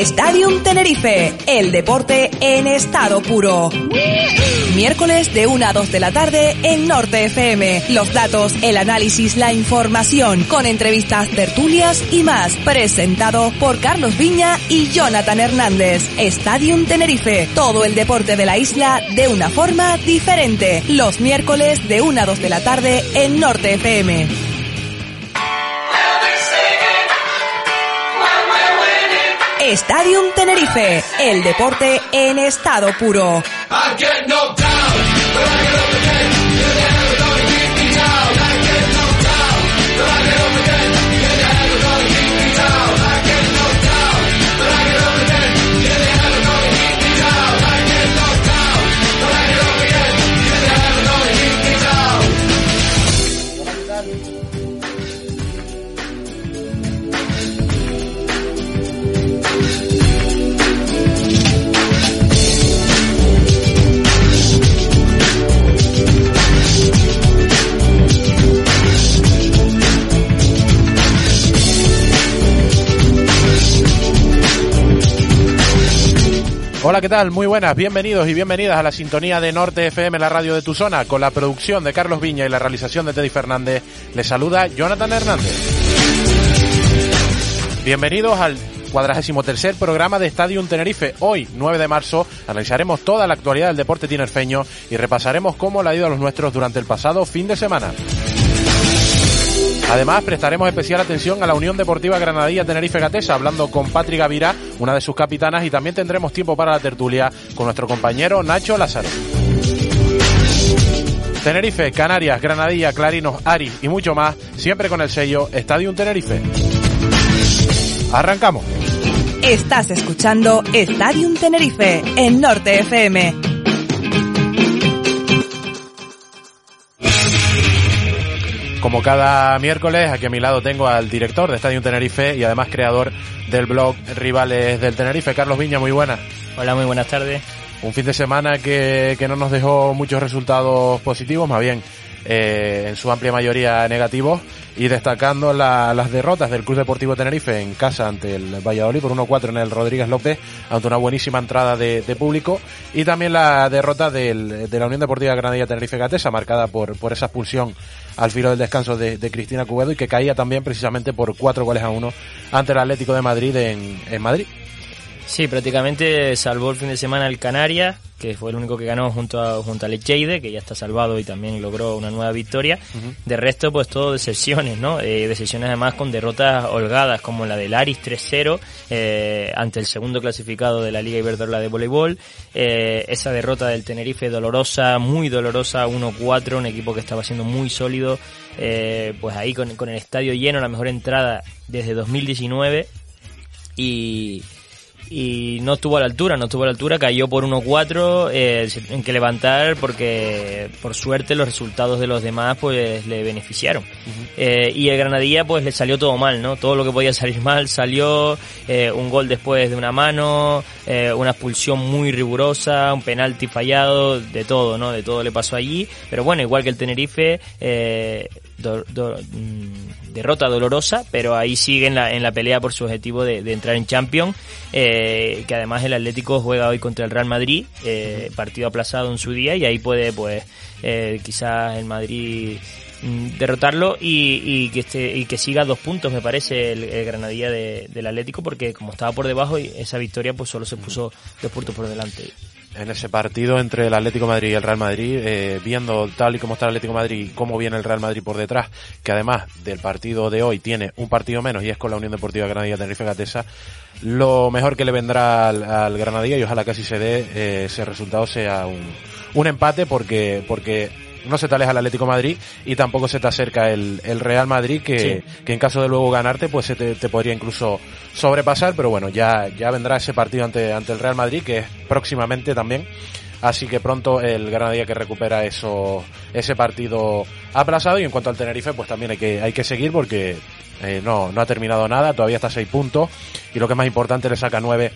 Stadium Tenerife, el deporte en estado puro. Miércoles de 1 a 2 de la tarde en Norte FM. Los datos, el análisis, la información, con entrevistas, tertulias y más. Presentado por Carlos Viña y Jonathan Hernández. Stadium Tenerife, todo el deporte de la isla de una forma diferente. Los miércoles de 1 a 2 de la tarde en Norte FM. Stadium Tenerife, el deporte en estado puro. Hola, ¿qué tal? Muy buenas, bienvenidos y bienvenidas a la sintonía de Norte FM, la radio de tu zona, con la producción de Carlos Viña y la realización de Teddy Fernández. Les saluda Jonathan Hernández. Bienvenidos al cuadragésimo tercer programa de Stadium Tenerife. Hoy, 9 de marzo, analizaremos toda la actualidad del deporte tinerfeño y repasaremos cómo la ha ido a los nuestros durante el pasado fin de semana. Además, prestaremos especial atención a la Unión Deportiva Granadilla Tenerife Gatesa, hablando con Patri Gavira, una de sus capitanas, y también tendremos tiempo para la tertulia con nuestro compañero Nacho Lázaro. Tenerife, Canarias, Granadilla, Clarinos, Ari y mucho más, siempre con el sello Stadium Tenerife. Arrancamos. Estás escuchando Stadium Tenerife en Norte FM. Como cada miércoles, aquí a mi lado tengo al director de Estadio Tenerife y además creador del blog Rivales del Tenerife, Carlos Viña, muy buenas. Hola, muy buenas tardes. Un fin de semana que, que no nos dejó muchos resultados positivos, más bien eh, en su amplia mayoría negativos y destacando las derrotas del Club Deportivo Tenerife en casa ante el Valladolid por 1-4 en el Rodríguez López ante una buenísima entrada de, público y también la derrota del, de la Unión Deportiva Granadilla Tenerife Gatesa marcada por, por esa expulsión al filo del descanso de, Cristina Cubedo y que caía también precisamente por cuatro goles a uno ante el Atlético de Madrid en, en Madrid. Sí, prácticamente salvó el fin de semana el Canarias, que fue el único que ganó junto a, junto a Lecheide, que ya está salvado y también logró una nueva victoria. De resto, pues todo de sesiones, ¿no? Eh, de sesiones además con derrotas holgadas, como la del Aris 3-0 eh, ante el segundo clasificado de la Liga Iberdrola de Voleibol. Eh, esa derrota del Tenerife dolorosa, muy dolorosa, 1-4, un equipo que estaba siendo muy sólido. Eh, pues ahí con, con el estadio lleno, la mejor entrada desde 2019. Y y no estuvo a la altura, no estuvo a la altura, cayó por 1-4, eh, en que levantar porque por suerte los resultados de los demás pues le beneficiaron. eh, y el Granadilla pues le salió todo mal, ¿no? Todo lo que podía salir mal salió, eh, un gol después de una mano, eh, una expulsión muy rigurosa, un penalti fallado, de todo, ¿no? De todo le pasó allí, pero bueno, igual que el Tenerife, eh, do, do, mm, derrota dolorosa, pero ahí sigue en la, en la pelea por su objetivo de, de entrar en Champions, eh, que además el Atlético juega hoy contra el Real Madrid, eh, partido aplazado en su día, y ahí puede pues eh, quizás el Madrid mm, derrotarlo y, y, que este, y que siga dos puntos me parece el, el Granadilla de, del Atlético porque como estaba por debajo y esa victoria pues solo se puso dos puntos por delante en ese partido entre el Atlético Madrid y el Real Madrid, eh, viendo tal y como está el Atlético Madrid y cómo viene el Real Madrid por detrás, que además del partido de hoy tiene un partido menos y es con la Unión Deportiva Granadilla Tenerife Gatesa, lo mejor que le vendrá al, al Granadilla y ojalá casi se dé eh, ese resultado sea un, un empate porque porque no se te aleja el Atlético de Madrid y tampoco se te acerca el, el Real Madrid que, Sí. que en caso de luego ganarte pues se te, te podría incluso sobrepasar pero bueno ya ya vendrá ese partido ante ante el Real Madrid que es próximamente también. Así que pronto el Granadilla que recupera eso ese partido aplazado. Y en cuanto al Tenerife pues también hay que hay que seguir porque eh, no no ha terminado nada todavía está a seis puntos. Y lo que es más importante le saca nueve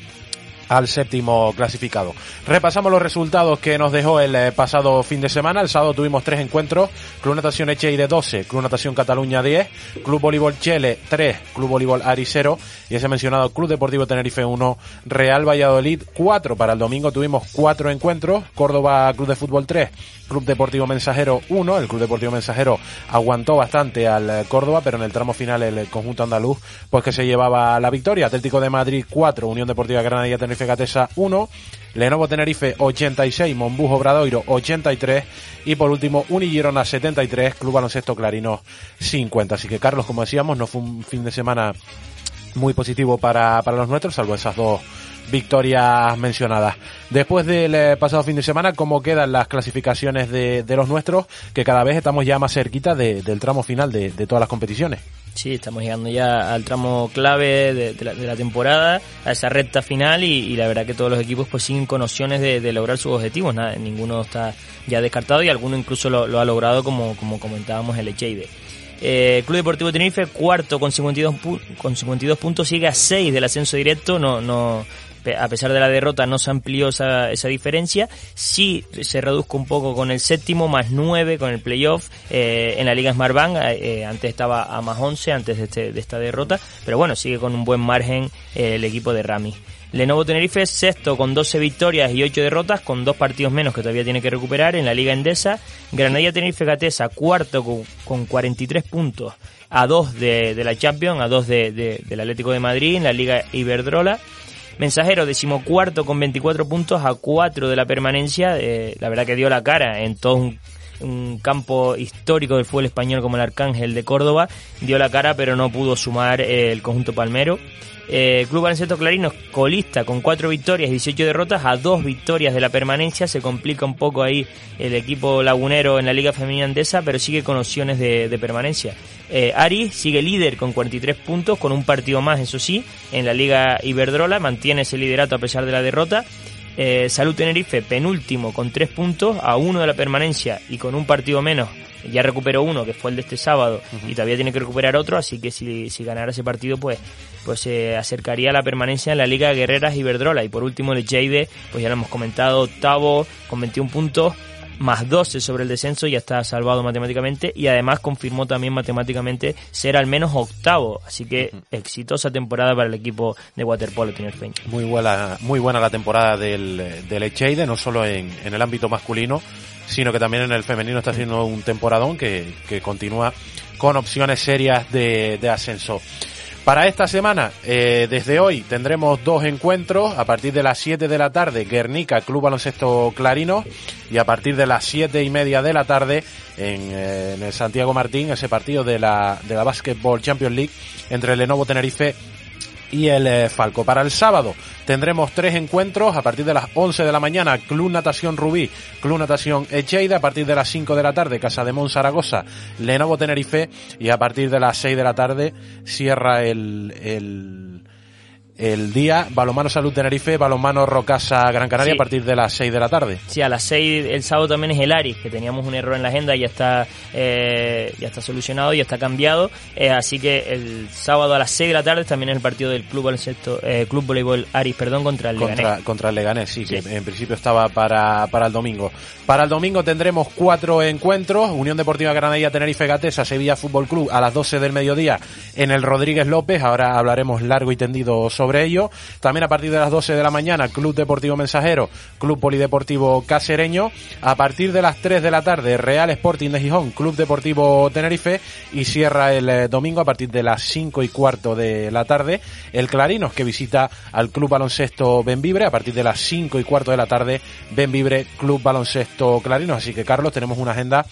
al séptimo clasificado. Repasamos los resultados que nos dejó el eh, pasado fin de semana. El sábado tuvimos tres encuentros. Club Natación de 12, Club Natación Cataluña 10, Club Voleibol Chile 3, Club Voleibol Ari 0 y ese mencionado Club Deportivo Tenerife 1, Real Valladolid 4. Para el domingo tuvimos cuatro encuentros. Córdoba Club de Fútbol 3, Club Deportivo Mensajero 1. El Club Deportivo Mensajero aguantó bastante al eh, Córdoba, pero en el tramo final el conjunto andaluz pues que se llevaba la victoria. Atlético de Madrid 4, Unión Deportiva Granadilla Tenerife Gatesa 1, Lenovo Tenerife 86, Monbujo Bradoiro 83 y por último Unigirona 73, Club Baloncesto Clarino 50. Así que Carlos, como decíamos, no fue un fin de semana muy positivo para, para los nuestros, salvo esas dos victorias mencionadas. Después del eh, pasado fin de semana, ¿cómo quedan las clasificaciones de, los nuestros? Que cada vez estamos ya más cerquita del tramo final de todas las competiciones. Sí, estamos llegando ya al tramo clave de, la, temporada, a esa recta final y, la verdad que todos los equipos pues siguen con opciones de, lograr sus objetivos. Nada, ninguno está ya descartado y alguno incluso lo, ha logrado como, como comentábamos el Echeide. Eh, Club Deportivo Tenerife, cuarto con 52, con 52 puntos, sigue a 6 del ascenso directo, no, a pesar de la derrota no se amplió esa, esa diferencia, sí se reduzca un poco con el séptimo, más nueve con el playoff eh, en la Liga Smartbank, eh, antes estaba a más once antes de, este, de esta derrota, pero bueno, sigue con un buen margen eh, el equipo de Rami. Lenovo Tenerife sexto con 12 victorias y 8 derrotas, con dos partidos menos que todavía tiene que recuperar en la Liga Endesa. Granadilla Tenerife Gatesa cuarto con, con 43 puntos a dos de, de la Champions, a dos de, de, del Atlético de Madrid en la Liga Iberdrola. Mensajero, decimocuarto con 24 puntos a 4 de la permanencia. Eh, la verdad que dio la cara en todo un, campo histórico del fútbol español como el Arcángel de Córdoba. Dio la cara pero no pudo sumar eh, el conjunto palmero. Eh, Club Baloncesto Clarino colista con 4 victorias y 18 derrotas a 2 victorias de la permanencia. Se complica un poco ahí el equipo lagunero en la Liga Femenina Andesa, pero sigue con opciones de permanencia. Eh, Ari sigue líder con 43 puntos, con un partido más, eso sí, en la Liga Iberdrola, mantiene ese liderato a pesar de la derrota. Eh, Salud Tenerife, penúltimo, con 3 puntos, a uno de la permanencia y con un partido menos. Ya recuperó uno, que fue el de este sábado, y todavía tiene que recuperar otro, así que si, si ganara ese partido, pues pues se acercaría a la permanencia en la Liga Guerreras Iberdrola. Y por último, el Jade, pues ya lo hemos comentado, octavo, con 21 puntos, más 12 sobre el descenso, ya está salvado matemáticamente y además confirmó también matemáticamente ser al menos octavo. Así que exitosa temporada para el equipo de waterpolo tinerfeño. Muy buena, muy buena la temporada del, del Echeide, no solo en, en el ámbito masculino, sino que también en el femenino está haciendo un temporadón que, que continúa con opciones serias de, de ascenso. Para esta semana, eh, desde hoy, tendremos dos encuentros. A partir de las 7 de la tarde, Guernica, Club Baloncesto Clarino. Y a partir de las 7 y media de la tarde, en, eh, en el Santiago Martín, ese partido de la, de la Basketball Champions League entre Lenovo Tenerife y el eh, Falco. Para el sábado tendremos tres encuentros a partir de las 11 de la mañana, Club Natación Rubí, Club Natación Echeida, a partir de las 5 de la tarde, Casa de Zaragoza, Lenovo Tenerife y a partir de las 6 de la tarde cierra el, el el día Balomano Salud Tenerife, Balomano Rocasa Gran Canaria a partir de las 6 de la tarde. Sí, a las 6 el sábado también es el Aris, que teníamos un error en la agenda y ya está, eh, ya está solucionado, ya está cambiado. Eh, así que el sábado a las 6 de la tarde también es el partido del Club Baloncesto, eh, Club Voleibol Aris, perdón, contra el Leganés. Contra el Leganés, sí, que en principio estaba para, para el domingo. Para el domingo tendremos cuatro encuentros, Unión Deportiva Granadilla Tenerife Gatesa, Sevilla Fútbol Club a las 12 del mediodía en el Rodríguez López, ahora hablaremos largo y tendido sobre sobre ello. También a partir de las 12 de la mañana, Club Deportivo Mensajero, Club Polideportivo Casereño. A partir de las 3 de la tarde, Real Sporting de Gijón, Club Deportivo Tenerife. Y cierra el eh, domingo a partir de las 5 y cuarto de la tarde, el Clarinos, que visita al Club Baloncesto Benvibre. A partir de las 5 y cuarto de la tarde, Benvibre, Club Baloncesto Clarinos. Así que, Carlos, tenemos una agenda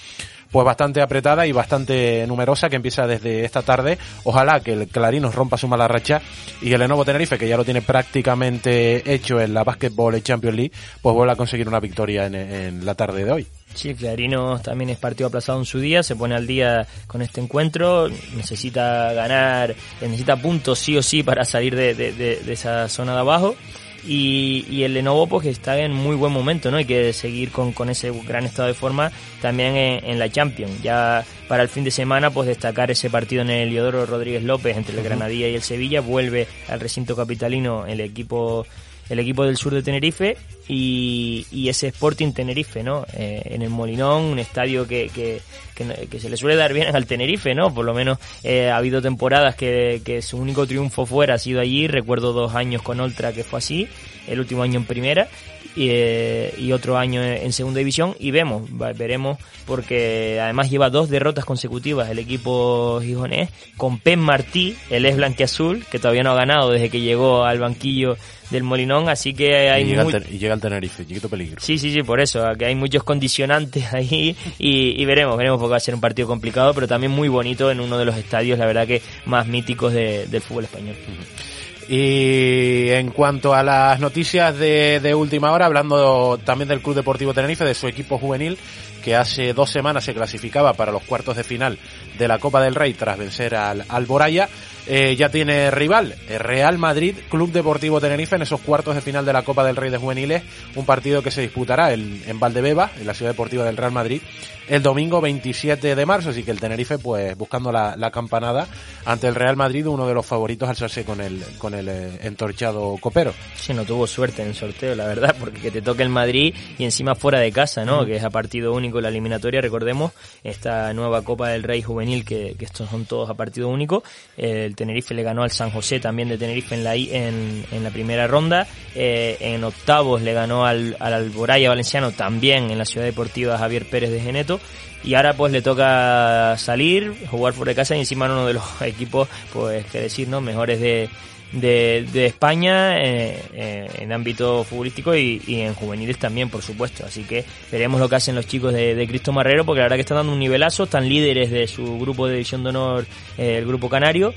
pues bastante apretada y bastante numerosa que empieza desde esta tarde. Ojalá que el Clarín rompa su mala racha y el Lenovo Tenerife, que ya lo tiene prácticamente hecho en la Basketball Champions League, pues vuelva a conseguir una victoria en, la tarde de hoy. Sí, Clarinos también es partido aplazado en su día, se pone al día con este encuentro, necesita ganar, necesita puntos sí o sí para salir de, de esa zona de abajo y, y, el Lenovo pues que está en muy buen momento, ¿no? Hay que seguir con, con ese gran estado de forma también en, la Champions. Ya para el fin de semana pues destacar ese partido en el Eliodoro Rodríguez López entre el Granadilla y el Sevilla, vuelve al recinto capitalino el equipo el equipo del sur de Tenerife y, ese Sporting Tenerife, ¿no? Eh, en el Molinón, un estadio que, que, que, se le suele dar bien al Tenerife, ¿no? Por lo menos eh, ha habido temporadas que, que su único triunfo fuera ha sido allí, recuerdo dos años con Ultra que fue así, el último año en primera y, eh, y, otro año en segunda división y vemos, veremos porque además lleva dos derrotas consecutivas el equipo gijonés con Pen Martí, el es blanqueazul, que todavía no ha ganado desde que llegó al banquillo del Molinón, así que hay y llega, y llega al Tenerife, chiquito peligro. Sí, sí, sí, por eso, que hay muchos condicionantes ahí y, y, veremos, veremos porque va a ser un partido complicado, pero también muy bonito en uno de los estadios, la verdad que más míticos de, del fútbol español. Y en cuanto a las noticias de, última hora, hablando también del Club Deportivo Tenerife, de su equipo juvenil, que hace dos semanas se clasificaba para los cuartos de final de la Copa del Rey tras vencer al, al Boraya, eh, ya tiene rival, el Real Madrid, Club Deportivo Tenerife, en esos cuartos de final de la Copa del Rey de Juveniles, un partido que se disputará en, en en la ciudad deportiva del Real Madrid, el domingo 27 de marzo, así que el Tenerife pues buscando la, la, campanada ante el Real Madrid, uno de los favoritos al alzarse con el, con el eh, entorchado copero. Sí, no tuvo suerte en el sorteo, la verdad, porque que te toque el Madrid y encima fuera de casa, ¿no? Mm. Que es a partido único la eliminatoria, recordemos, esta nueva Copa del Rey juvenil, que, que estos son todos a partido único. El Tenerife le ganó al San José también de Tenerife en la, en, en la primera ronda. Eh, en octavos le ganó al, al Alboraya Valenciano también en la ciudad deportiva Javier Pérez de Geneto y ahora pues le toca salir, jugar fuera de casa y encima uno de los equipos, pues que decir, ¿no? Mejores de, de, de España eh, eh, en ámbito futbolístico y, y, en juveniles también, por supuesto. Así que veremos lo que hacen los chicos de, de, Cristo Marrero, porque la verdad que están dando un nivelazo, están líderes de su grupo de división de honor, eh, el grupo canario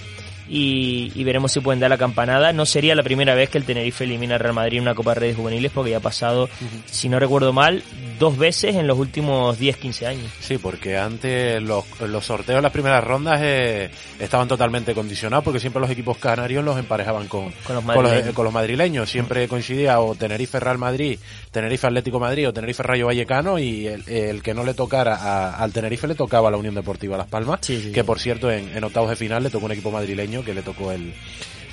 y, y, veremos si pueden dar la campanada. No sería la primera vez que el Tenerife elimina al Real Madrid en una Copa de Reyes Juveniles porque ya ha pasado, uh -huh. si no recuerdo mal, dos veces en los últimos 10-15 años. Sí, porque antes los, los sorteos las primeras rondas eh, estaban totalmente condicionados porque siempre los equipos canarios los emparejaban con, con, los, con, los, con los, madrileños. Siempre coincidía o Tenerife Real Madrid, Tenerife Atlético Madrid o Tenerife Rayo Vallecano y el, el que no le tocara a, al Tenerife le tocaba a la Unión Deportiva Las Palmas, sí, sí, que por cierto en, en octavos de final le tocó un equipo madrileño que le tocó el,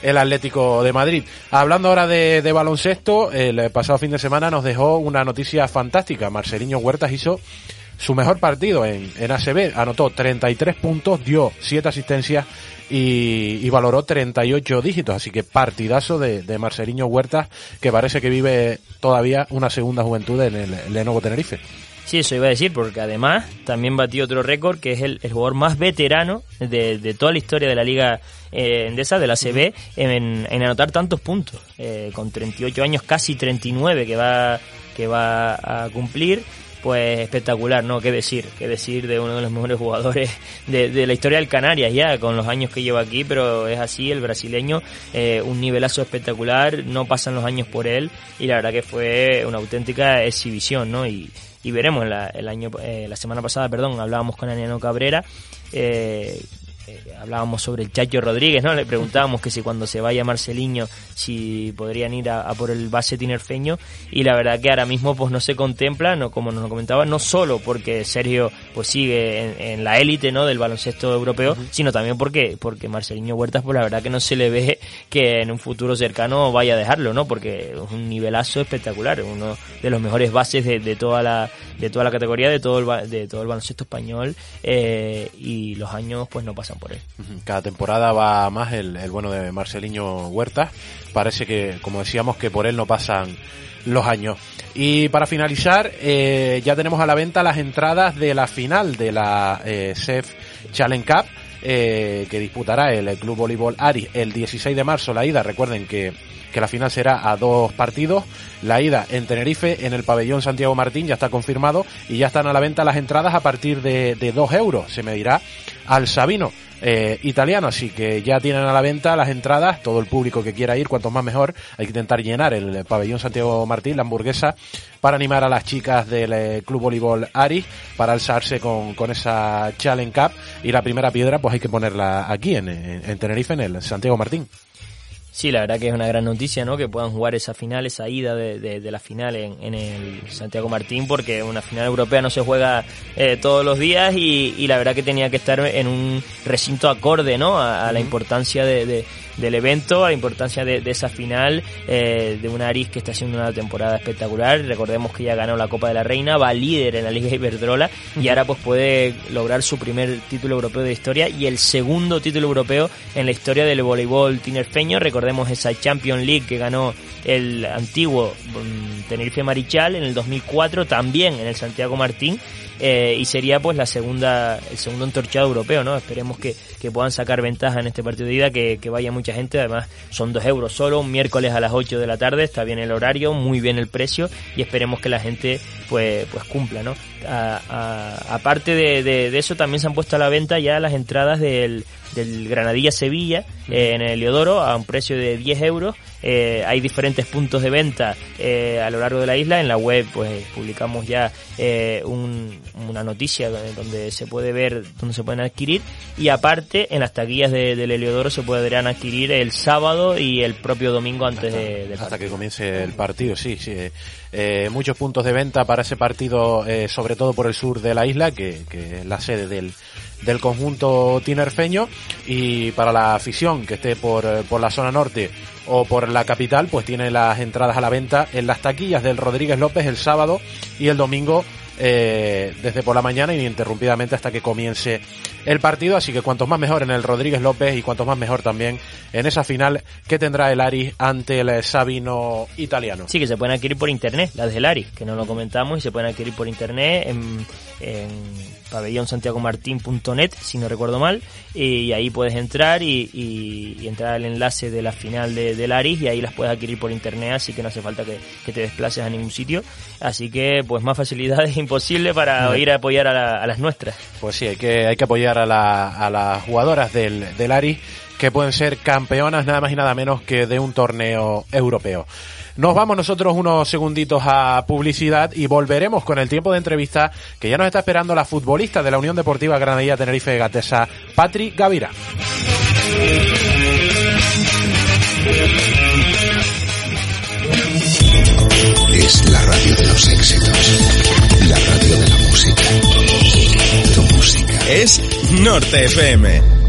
el Atlético de Madrid. Hablando ahora de, baloncesto, el pasado fin de semana nos dejó una noticia fantástica. Marceliño Huertas hizo su mejor partido en, en ACB, anotó 33 puntos, dio 7 asistencias y, y, valoró 38 dígitos, así que partidazo de, de Marceliño Huertas, que parece que vive todavía una segunda juventud en el Lenovo Tenerife. Sí, eso iba a decir, porque además también batió otro récord, que es el, el jugador más veterano de, de, toda la historia de la Liga eh, Endesa, de la CB, en, en anotar tantos puntos, eh, con 38 años, casi 39 que va, que va a cumplir pues espectacular, ¿no? ¿Qué decir? ¿Qué decir de uno de los mejores jugadores de, de la historia del Canarias ya, con los años que lleva aquí, pero es así, el brasileño, eh, un nivelazo espectacular, no pasan los años por él y la verdad que fue una auténtica exhibición, ¿no? Y, y veremos la, el año, eh, la semana pasada, perdón, hablábamos con Aniano Cabrera, eh, eh, hablábamos sobre el Chacho Rodríguez, ¿no? Le preguntábamos que si cuando se vaya Marceliño, si podrían ir a, a, por el base tinerfeño, y la verdad que ahora mismo pues no se contempla, no como nos lo comentaba, no solo porque Sergio pues sigue en, en la élite, ¿no? Del baloncesto europeo, uh -huh. sino también porque, porque Marceliño Huertas, pues la verdad que no se le ve que en un futuro cercano vaya a dejarlo, ¿no? Porque es un nivelazo espectacular, uno de los mejores bases de, de toda la, de toda la categoría, de todo el, de todo el baloncesto español, eh, y los años pues no pasan Cada temporada va más el, el bueno de Marceliño Huerta. Parece que, como decíamos, que por él no pasan los años. Y para finalizar, eh, ya tenemos a la venta las entradas de la final de la eh, CEF Challenge Cup. Eh, que disputará el, el Club Voleibol Ari el 16 de marzo la ida. Recuerden que que la final será a dos partidos. La ida en Tenerife, en el pabellón Santiago Martín, ya está confirmado y ya están a la venta las entradas a partir de, de 2 euros. Se medirá al Sabino. Eh, italiano, así que ya tienen a la venta las entradas, todo el público que quiera ir, cuanto más mejor, hay que intentar llenar el pabellón Santiago Martín, la hamburguesa, para animar a las chicas del eh, Club Voleibol Ari, para alzarse con, con esa Challenge Cup, y la primera piedra pues hay que ponerla aquí en, en Tenerife, en el Santiago Martín. Sí, la verdad que es una gran noticia, ¿no? Que puedan jugar esa final, esa ida de, de, de la final en, en, el Santiago Martín, porque una final europea no se juega eh, todos los días y, y, la verdad que tenía que estar en un recinto acorde, ¿no? A, a la importancia de, de, del evento, a la importancia de, esa final eh, de un Aris que está haciendo una temporada espectacular. Recordemos que ya ganó la Copa de la Reina, va líder en la Liga Iberdrola y ahora pues puede lograr su primer título europeo de historia y el segundo título europeo en la historia del voleibol tinerfeño. Recordemos esa Champions League que ganó el antiguo mm, Tenerife Marichal en el 2004, también en el Santiago Martín eh, y sería pues la segunda, el segundo entorchado europeo, ¿no? Esperemos que, que puedan sacar ventaja en este partido de ida, que, que, vaya mucha gente, además son dos euros solo, un miércoles a las 8 de la tarde, está bien el horario, muy bien el precio y esperemos que la gente pues, pues cumpla, ¿no? aparte de, de, de, eso también se han puesto a la venta ya las entradas del, del Granadilla Sevilla eh, en el Heliodoro a un precio de 10 euros. Eh, hay diferentes puntos de venta eh, a lo largo de la isla. En la web pues publicamos ya una noticia donde se puede ver dónde se pueden adquirir y aparte en las taquillas del Heliodoro se podrán adquirir el sábado y el propio domingo antes de, hasta que comience el partido. Sí, sí. muchos puntos de venta para ese partido, sobre todo por el sur de la isla, que, que es la sede del del conjunto tinerfeño y para la afición que esté por, eh, por la zona norte o por la capital, pues tiene las entradas a la venta en las taquillas del Rodríguez López el sábado y el domingo eh, desde por la mañana ininterrumpidamente hasta que comience el partido. Así que cuantos más mejor en el Rodríguez López y cuantos más mejor también en esa final que tendrá el Aris ante el Sabino italiano. Sí, que se pueden adquirir por internet, las del Aris, que no lo comentamos y se pueden adquirir por internet en pabellonsantiagomartin.net, si no recuerdo mal, y ahí puedes entrar y, y, entrar al enlace de la final de, del Aris y ahí las puedes adquirir por internet, así que no hace falta que, te desplaces a ningún sitio. Así que, pues más facilidades imposible para ir a apoyar a, las nuestras. Pues sí, hay que, hay que apoyar a, la, a las jugadoras del, del Aris que pueden ser campeonas nada más y nada menos que de un torneo europeo. Nos vamos nosotros unos segunditos a publicidad y volveremos con el tiempo de entrevista que ya nos está esperando la futbolista de la Unión Deportiva Granadilla Tenerife Gatesa, Patri Gavira. Es la radio de los éxitos, la radio de la música. Tu música. Es Norte FM.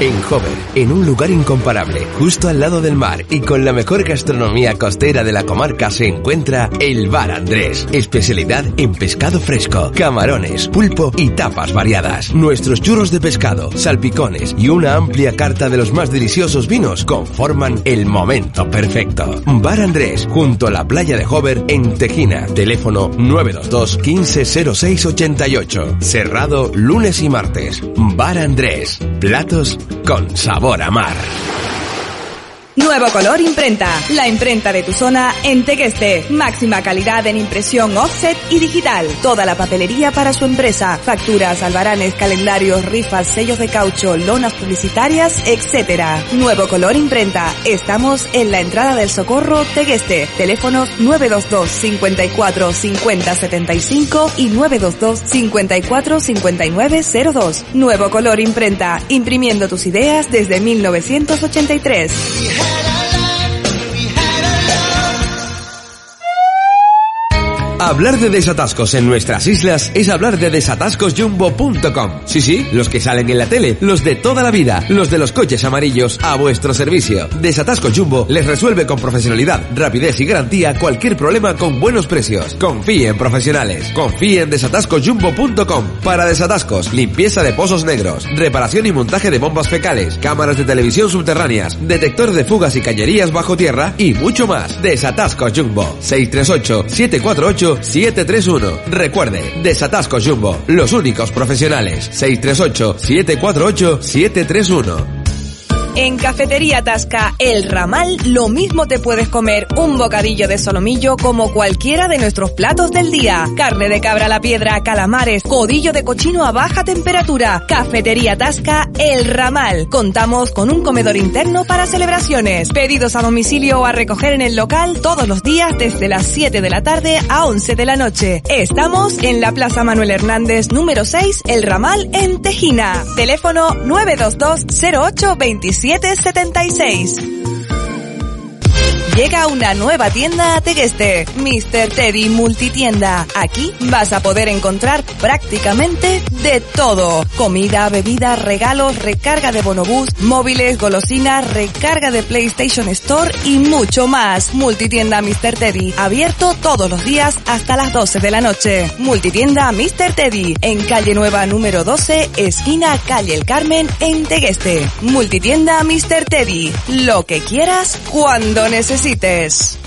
En Hover, en un lugar incomparable, justo al lado del mar y con la mejor gastronomía costera de la comarca se encuentra el Bar Andrés, especialidad en pescado fresco, camarones, pulpo y tapas variadas. Nuestros churros de pescado, salpicones y una amplia carta de los más deliciosos vinos conforman el momento perfecto. Bar Andrés, junto a la playa de Hover en Tejina. Teléfono 922 150688. Cerrado lunes y martes. Bar Andrés. Platos con sabor a mar. Nuevo color imprenta. La imprenta de tu zona en Tegueste. Máxima calidad en impresión offset y digital. Toda la papelería para su empresa. Facturas, albaranes, calendarios, rifas, sellos de caucho, lonas publicitarias, etc. Nuevo color imprenta. Estamos en la entrada del Socorro Tegueste. Teléfonos 922 54 50 75 y 922 54 59 02. Nuevo color imprenta. Imprimiendo tus ideas desde 1983. Hablar de desatascos en nuestras islas es hablar de desatascosjumbo.com. Sí, sí, los que salen en la tele, los de toda la vida, los de los coches amarillos a vuestro servicio. Desatascos Jumbo les resuelve con profesionalidad, rapidez y garantía cualquier problema con buenos precios. Confíe en profesionales. Confíe en desatascosjumbo.com. Para desatascos, limpieza de pozos negros, reparación y montaje de bombas fecales, cámaras de televisión subterráneas, detector de fugas y cañerías bajo tierra y mucho más. Desatascos Jumbo. 638 748 731. Recuerde, Desatasco Jumbo, los únicos profesionales. 638-748-731. En Cafetería Tasca El Ramal lo mismo te puedes comer un bocadillo de solomillo como cualquiera de nuestros platos del día. Carne de cabra a la piedra, calamares, codillo de cochino a baja temperatura. Cafetería Tasca El Ramal. Contamos con un comedor interno para celebraciones. Pedidos a domicilio o a recoger en el local todos los días desde las 7 de la tarde a 11 de la noche. Estamos en la Plaza Manuel Hernández número 6 El Ramal en Tejina. Teléfono 922 08 27 776. Llega una nueva tienda a Tegueste, Mr. Teddy Multitienda. Aquí vas a poder encontrar prácticamente de todo. Comida, bebida, regalos, recarga de bonobús, móviles, golosinas, recarga de PlayStation Store y mucho más. Multitienda Mr. Teddy, abierto todos los días hasta las 12 de la noche. Multitienda Mr. Teddy, en calle Nueva número 12, esquina calle El Carmen, en Tegueste. Multitienda Mr. Teddy, lo que quieras cuando necesites.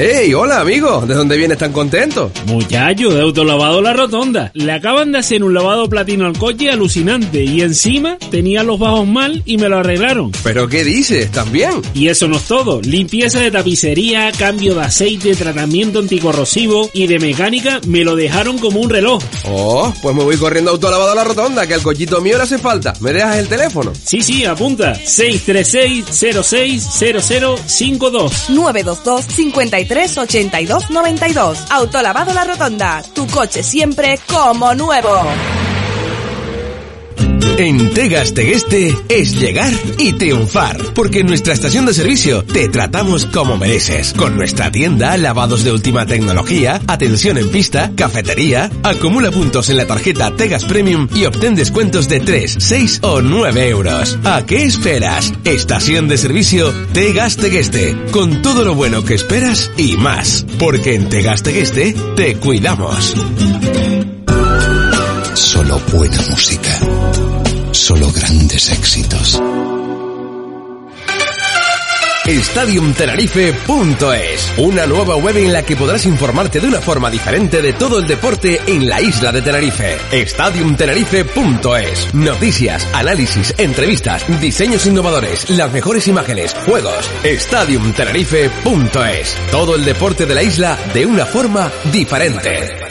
¡Ey, hola amigo! ¿De dónde vienes tan contento? Muchacho, de autolavado La Rotonda. Le acaban de hacer un lavado platino al coche alucinante y encima tenía los bajos mal y me lo arreglaron. ¿Pero qué dices? ¿También? Y eso no es todo. Limpieza de tapicería, cambio de aceite, tratamiento anticorrosivo y de mecánica me lo dejaron como un reloj. Oh, pues me voy corriendo a autolavado La Rotonda, que al cochito mío le hace falta. ¿Me dejas el teléfono? Sí, sí, apunta. 636 060052 922 53 82 92. Autolavado La Rotonda. Tu coche siempre como nuevo. En Tegas Tegueste es llegar y triunfar, porque en nuestra estación de servicio te tratamos como mereces, con nuestra tienda, lavados de última tecnología, atención en pista, cafetería, acumula puntos en la tarjeta Tegas Premium y obtén descuentos de 3, 6 o 9 euros. ¿A qué esperas? Estación de servicio Tegas Tegueste, con todo lo bueno que esperas y más, porque en Tegas Tegueste te cuidamos. Solo buena música. Solo grandes éxitos. StadiumTenerife.es, una nueva web en la que podrás informarte de una forma diferente de todo el deporte en la isla de Tenerife. StadiumTenerife.es, noticias, análisis, entrevistas, diseños innovadores, las mejores imágenes, juegos. StadiumTenerife.es, todo el deporte de la isla de una forma diferente.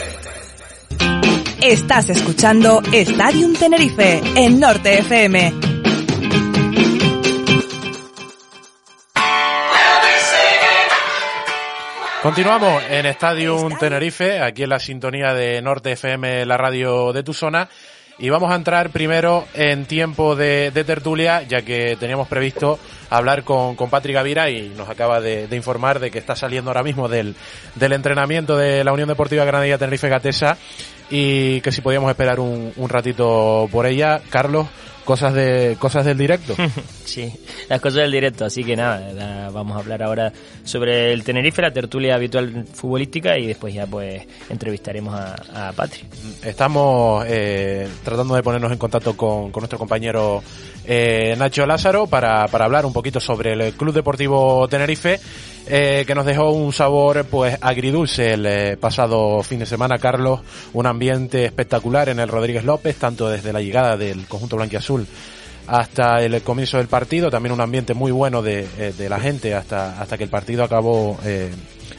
Estás escuchando Stadium Tenerife en Norte FM. Continuamos en Stadium Tenerife, aquí en la sintonía de Norte FM, la radio de tu zona. Y vamos a entrar primero en tiempo de, de tertulia, ya que teníamos previsto hablar con, con Patrick Gavira y nos acaba de, de, informar de que está saliendo ahora mismo del, del entrenamiento de la Unión Deportiva Granadilla Tenerife Gatesa y que si podíamos esperar un, un ratito por ella. Carlos, cosas de cosas del directo. sí, las cosas del directo, así que nada, vamos a hablar ahora sobre el Tenerife, la tertulia habitual futbolística y después ya pues entrevistaremos a, a Patri. Estamos eh, tratando de ponernos en contacto con, con nuestro compañero eh, Nacho Lázaro para, para hablar un poquito sobre el Club Deportivo Tenerife. Eh, que nos dejó un sabor pues agridulce el eh, pasado fin de semana, Carlos, un ambiente espectacular en el Rodríguez López, tanto desde la llegada del conjunto blanquiazul hasta el comienzo del partido, también un ambiente muy bueno de, eh, de la gente hasta, hasta que el partido acabó, eh,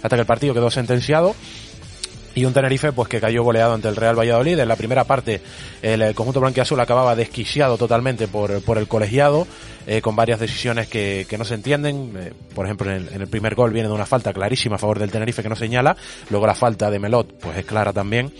hasta que el partido quedó sentenciado y un Tenerife pues que cayó goleado ante el Real Valladolid. En la primera parte el, conjunto blanquiazul acababa desquiciado totalmente por, por el colegiado, eh, con varias decisiones que, que no se entienden. Eh, por ejemplo, en el, primer gol viene de una falta clarísima a favor del Tenerife que no señala. Luego la falta de Melot pues es clara también.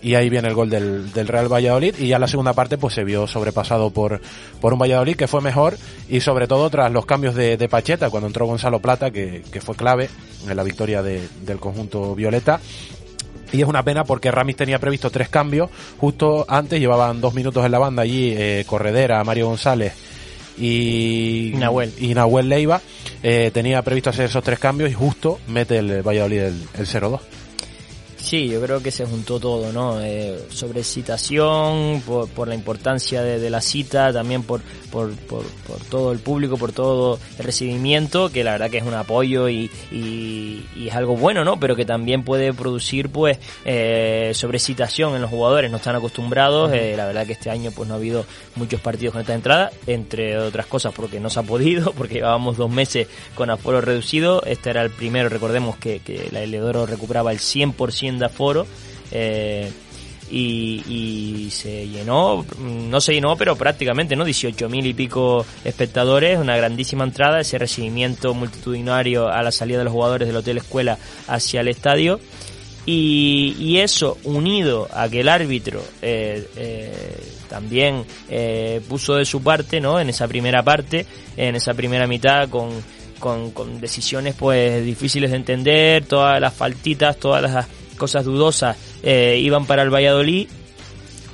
Y ahí viene el gol del, del Real Valladolid y ya en la segunda parte pues se vio sobrepasado por, por un Valladolid que fue mejor y sobre todo tras los cambios de, de Pacheta cuando entró Gonzalo Plata que, que fue clave en la victoria de, del conjunto Violeta y es una pena porque Ramis tenía previsto tres cambios. Justo antes llevaban dos minutos en la banda allí eh, Corredera, Mario González y Nahuel, y Nahuel Leiva. Eh, tenía previsto hacer esos tres cambios y justo mete el Valladolid el, el 0-2. Sí, yo creo que se juntó todo, ¿no? Eh, sobre citación, por, por la importancia de, de, la cita, también por, por, por, por, todo el público, por todo el recibimiento, que la verdad que es un apoyo y, y, y es algo bueno, ¿no? Pero que también puede producir, pues, eh, sobrecitación en los jugadores, no están acostumbrados, eh, la verdad que este año, pues, no ha habido muchos partidos con esta entrada, entre otras cosas porque no se ha podido, porque llevábamos dos meses con aforo reducido, este era el primero, recordemos que, que la Eleodoro recuperaba el 100% de aforo, eh, y, se llenó, no se llenó, pero prácticamente, ¿no? 18 mil y pico espectadores, una grandísima entrada, ese recibimiento multitudinario a la salida de los jugadores del Hotel Escuela hacia el estadio. Y, eso, unido a que el árbitro eh, eh, también puso de su parte, ¿no? En esa primera parte, en esa primera mitad con con, con decisiones pues difíciles de entender, todas las faltitas, todas las cosas dudosas eh, iban para el Valladolid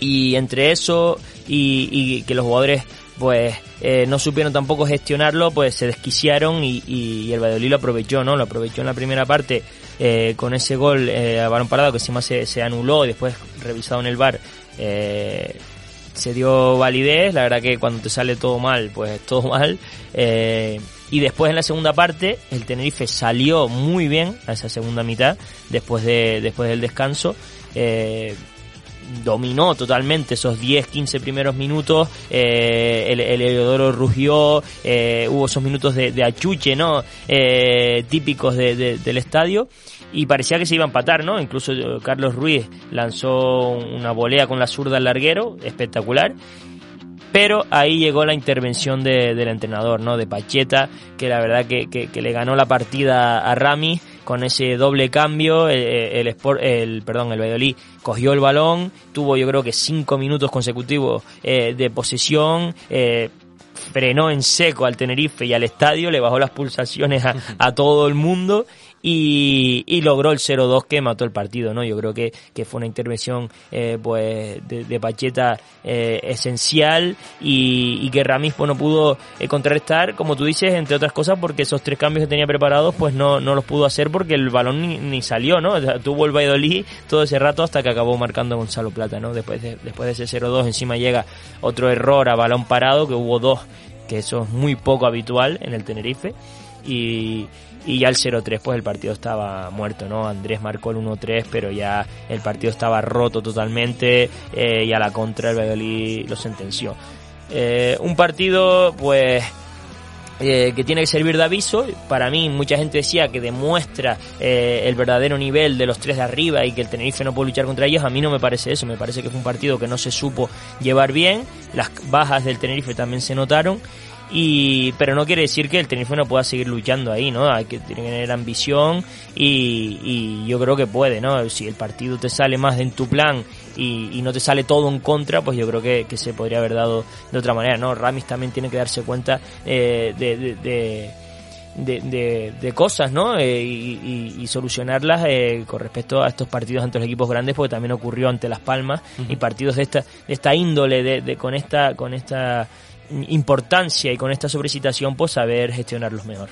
y entre eso y, que los jugadores pues eh, no supieron tampoco gestionarlo, pues se desquiciaron y, el Valladolid lo aprovechó, ¿no? Lo aprovechó en la primera parte eh, con ese gol eh, a balón parado que encima se, anuló y después revisado en el bar se dio validez, la verdad que cuando te sale todo mal, pues todo mal. Y después en la segunda parte, el Tenerife salió muy bien a esa segunda mitad, después de, después del descanso. Eh, dominó totalmente esos 10, 15 primeros minutos, eh, el, el rugió, eh, hubo esos minutos de, achuche, ¿no? Eh, típicos de, de, del estadio y parecía que se iba a empatar, ¿no? Incluso Carlos Ruiz lanzó una volea con la zurda al larguero, espectacular. Pero ahí llegó la intervención de, del entrenador, ¿no? De Pacheta, que la verdad que, que, que le ganó la partida a Rami con ese doble cambio. El, el, Sport, el perdón, el Valladolid cogió el balón, tuvo yo creo que cinco minutos consecutivos eh, de posesión. Eh, frenó en seco al Tenerife y al estadio, le bajó las pulsaciones a, a todo el mundo y, y logró el 0-2 que mató el partido, ¿no? Yo creo que, que fue una intervención eh, pues de, de Pacheta eh, esencial y, y, que Ramis pues, no pudo eh, contrarrestar, como tú dices, entre otras cosas, porque esos tres cambios que tenía preparados pues no, no los pudo hacer porque el balón ni, ni salió, ¿no? O sea, tuvo el Valladolid todo ese rato hasta que acabó marcando Gonzalo Plata, ¿no? Después de, después de ese 0-2 encima llega otro error a balón parado, que hubo dos, que eso es muy poco habitual en el Tenerife. Y, y ya el 0-3 pues el partido estaba muerto, ¿no? Andrés marcó el 1-3 pero ya el partido estaba roto totalmente eh, y a la contra el Valladolid lo sentenció. Eh, un partido pues eh, que tiene que servir de aviso. Para mí, mucha gente decía que demuestra eh, el verdadero nivel de los tres de arriba y que el Tenerife no puede luchar contra ellos. A mí no me parece eso. Me parece que fue un partido que no se supo llevar bien. Las bajas del Tenerife también se notaron. Y, pero no quiere decir que el Tenerife no pueda seguir luchando ahí, ¿no? Hay que tener ambición y, y yo creo que puede, ¿no? Si el partido te sale más en tu plan y, y, no te sale todo en contra, pues yo creo que, que, se podría haber dado de otra manera, ¿no? Ramis también tiene que darse cuenta eh, de, de, de de, de, de, cosas, ¿no? Eh, y, y, y, solucionarlas eh, con respecto a estos partidos ante los equipos grandes, porque también ocurrió ante Las Palmas uh -huh. y partidos de esta, de esta índole, de, de, con esta, con esta importancia y con esta sobrecitación, pues saber gestionarlos mejor.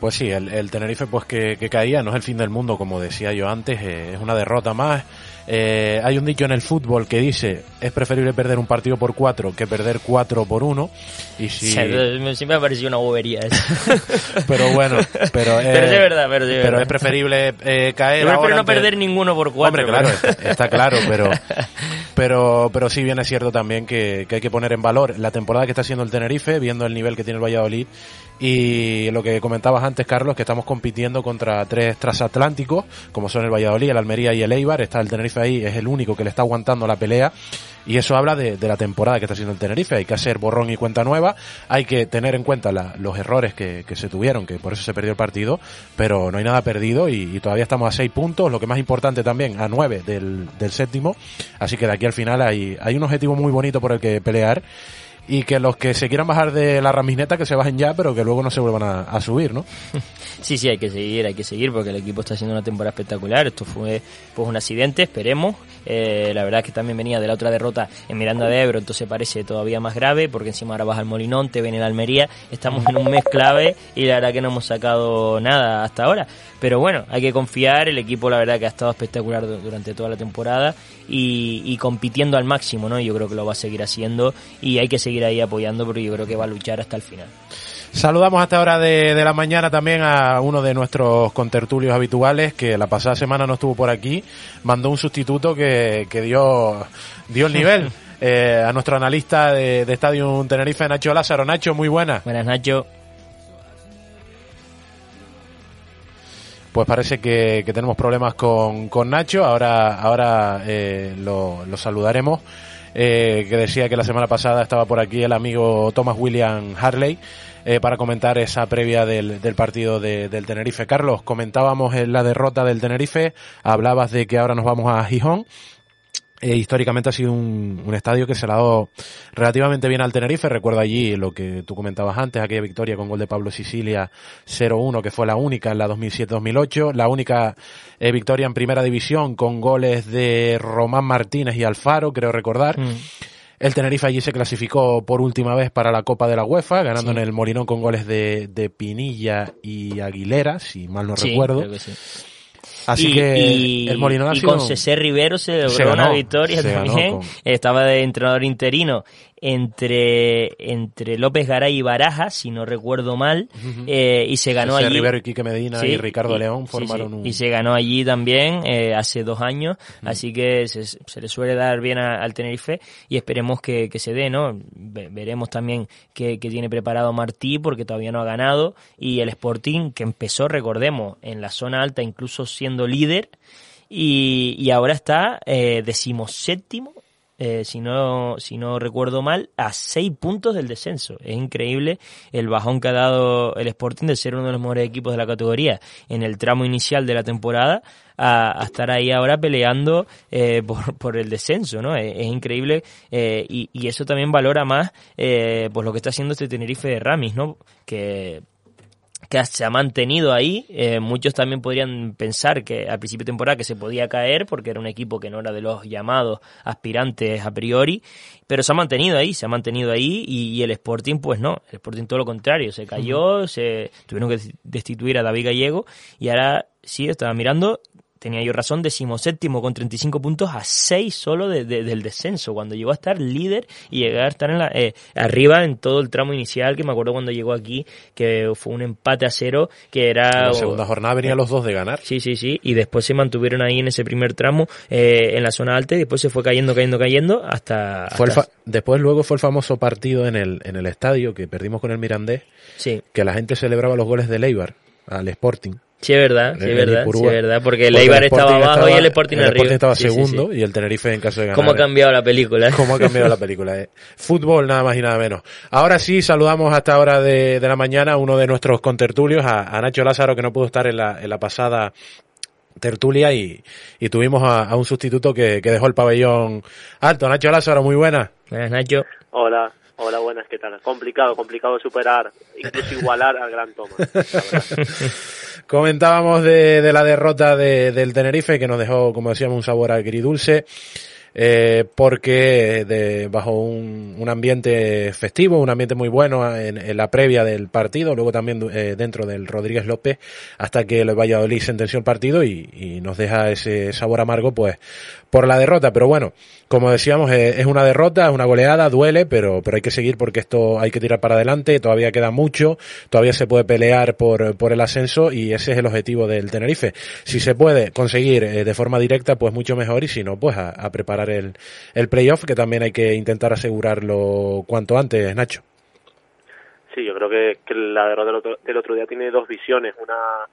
Pues sí, el, el, Tenerife pues que, que, caía no es el fin del mundo, como decía yo antes, eh, es una derrota más. Eh, hay un dicho en el fútbol que dice es preferible perder un partido por cuatro que perder cuatro por uno. Y si... Siempre me ha parecido una bobería eso. pero bueno, pero, eh, pero es verdad, pero, pero verdad. es preferible eh, caer. Prefiero no perder ninguno por cuatro. Hombre, claro, está, está, claro, pero, pero, pero sí bien es cierto también que, que hay que poner en valor la temporada que está haciendo el Tenerife, viendo el nivel que tiene el Valladolid y lo que comentabas antes, Carlos, que estamos compitiendo contra tres transatlánticos, como son el Valladolid, el Almería y el Eibar. Está el Tenerife ahí, es el único que le está aguantando la pelea. Y eso habla de, de la temporada que está haciendo el Tenerife. Hay que hacer borrón y cuenta nueva. Hay que tener en cuenta la, los errores que, se tuvieron, que por eso se perdió el partido. Pero no hay nada perdido y, todavía estamos a seis puntos. Lo que más importante también, a nueve del, del séptimo. Así que de aquí al final hay, hay un objetivo muy bonito por el que pelear y que los que se quieran bajar de la ramineta que se bajen ya, pero que luego no se vuelvan a, a, subir, ¿no? Sí, sí, hay que seguir, hay que seguir porque el equipo está haciendo una temporada espectacular. Esto fue pues un accidente, esperemos. Eh, la verdad es que también venía de la otra derrota en Miranda de Ebro, entonces parece todavía más grave porque encima ahora vas al Molinón, te ven en Almería. Estamos en un mes clave y la verdad que no hemos sacado nada hasta ahora. Pero bueno, hay que confiar. El equipo, la verdad, que ha estado espectacular durante toda la temporada y, y compitiendo al máximo, ¿no? Yo creo que lo va a seguir haciendo y hay que seguir ahí apoyando porque yo creo que va a luchar hasta el final. Saludamos hasta ahora de, de, la mañana también a uno de nuestros contertulios habituales que la pasada semana no estuvo por aquí, mandó un sustituto que, que dio, dio el nivel. eh, a nuestro analista de, de Stadium Tenerife, Nacho Lázaro. Nacho, muy buena. Buenas, Nacho. Pues parece que, que tenemos problemas con, con, Nacho. Ahora, ahora eh, lo, lo saludaremos. Eh, que decía que la semana pasada estaba por aquí el amigo Thomas William Harley eh, para comentar esa previa del, del partido de, del Tenerife. Carlos, comentábamos en la derrota del Tenerife, hablabas de que ahora nos vamos a Gijón. eh, históricamente ha sido un, un, estadio que se le ha dado relativamente bien al Tenerife. Recuerdo allí lo que tú comentabas antes, aquella victoria con gol de Pablo Sicilia 0-1, que fue la única en la 2007-2008. La única eh, victoria en primera división con goles de Román Martínez y Alfaro, creo recordar. Mm. El Tenerife allí se clasificó por última vez para la Copa de la UEFA, ganando en el Molinón con goles de, de, Pinilla y Aguilera, si mal no recuerdo. Así que el Molinón y con César Rivero se logró una victoria también. Estaba de entrenador interino entre, entre López Garay y Baraja, si no recuerdo mal, eh, y se ganó allí. Rivero y Quique Medina y Ricardo León formaron un... Y se ganó allí también eh, hace dos años, así que se, se, le suele dar bien al Tenerife y esperemos que, que se dé, ¿no? veremos también qué, tiene preparado Martí porque todavía no ha ganado. Y el Sporting que empezó, recordemos, en la zona alta incluso siendo líder. Y, y ahora está eh, decimoséptimo eh, si, no, si no recuerdo mal, a seis puntos del descenso. Es increíble el bajón que ha dado el Sporting de ser uno de los mejores equipos de la categoría en el tramo inicial de la temporada a, estar ahí ahora peleando eh, por, por, el descenso, ¿no? Es, increíble eh, y, y, eso también valora más pues lo que está haciendo este Tenerife de Ramis, ¿no? Que que se ha mantenido ahí. Eh, muchos también podrían pensar que al principio de temporada que se podía caer porque era un equipo que no era de los llamados aspirantes a priori, pero se ha mantenido ahí, se ha mantenido ahí y, el Sporting pues no, el Sporting todo lo contrario, se cayó, se tuvieron que destituir a David Gallego y ahora sí, estaba mirando tenía yo razón, decimoséptimo con 35 puntos a 6 solo de, del descenso, cuando llegó a estar líder y llegar a estar en la, eh, arriba en todo el tramo inicial, que me acuerdo cuando llegó aquí, que fue un empate a cero, que era... En la segunda jornada venían los dos de ganar. Sí, sí, sí, y después se mantuvieron ahí en ese primer tramo, eh, en la zona alta, y después se fue cayendo, cayendo, cayendo, hasta... Fue después luego fue el famoso partido en el, en el estadio, que perdimos con el Mirandés, sí. que la gente celebraba los goles de Leibar al Sporting. Sí, es verdad, sí, es verdad, sí, es verdad, porque el Eibar estaba abajo y el Sporting el arriba. estaba segundo y el Tenerife en caso de ganar. ¿Cómo ha cambiado la película? Eh? ¿Cómo ha cambiado la película? Eh? Fútbol, nada más y nada menos. Ahora sí, saludamos hasta hora de, de la mañana a uno de nuestros contertulios, a, a, Nacho Lázaro, que no pudo estar en la, en la pasada tertulia y, y tuvimos a, a un sustituto que, que, dejó el pabellón alto. Nacho Lázaro, muy buena. Buenas, Nacho. Hola. Hola, buenas, ¿qué tal? Complicado, complicado superar, incluso igualar al Gran Tomás. Comentábamos de, la derrota de, del Tenerife, que nos dejó, como decíamos, un sabor agridulce. Eh, porque de, bajo un, un, ambiente festivo, un ambiente muy bueno en, la previa del partido, luego también eh, dentro del Rodríguez López, hasta que el Valladolid sentenció el partido y, nos deja ese sabor amargo, pues, por la derrota. Pero bueno, como decíamos, eh, es una derrota, es una goleada, duele, pero, pero hay que seguir porque esto hay que tirar para adelante, todavía queda mucho, todavía se puede pelear por, por el ascenso y ese es el objetivo del Tenerife. Si se puede conseguir eh, de forma directa, pues mucho mejor y si no, pues a, preparar el, el playoff, que también hay que intentar asegurarlo cuanto antes, Nacho. Sí, yo creo que, la derrota del otro día tiene dos visiones. Una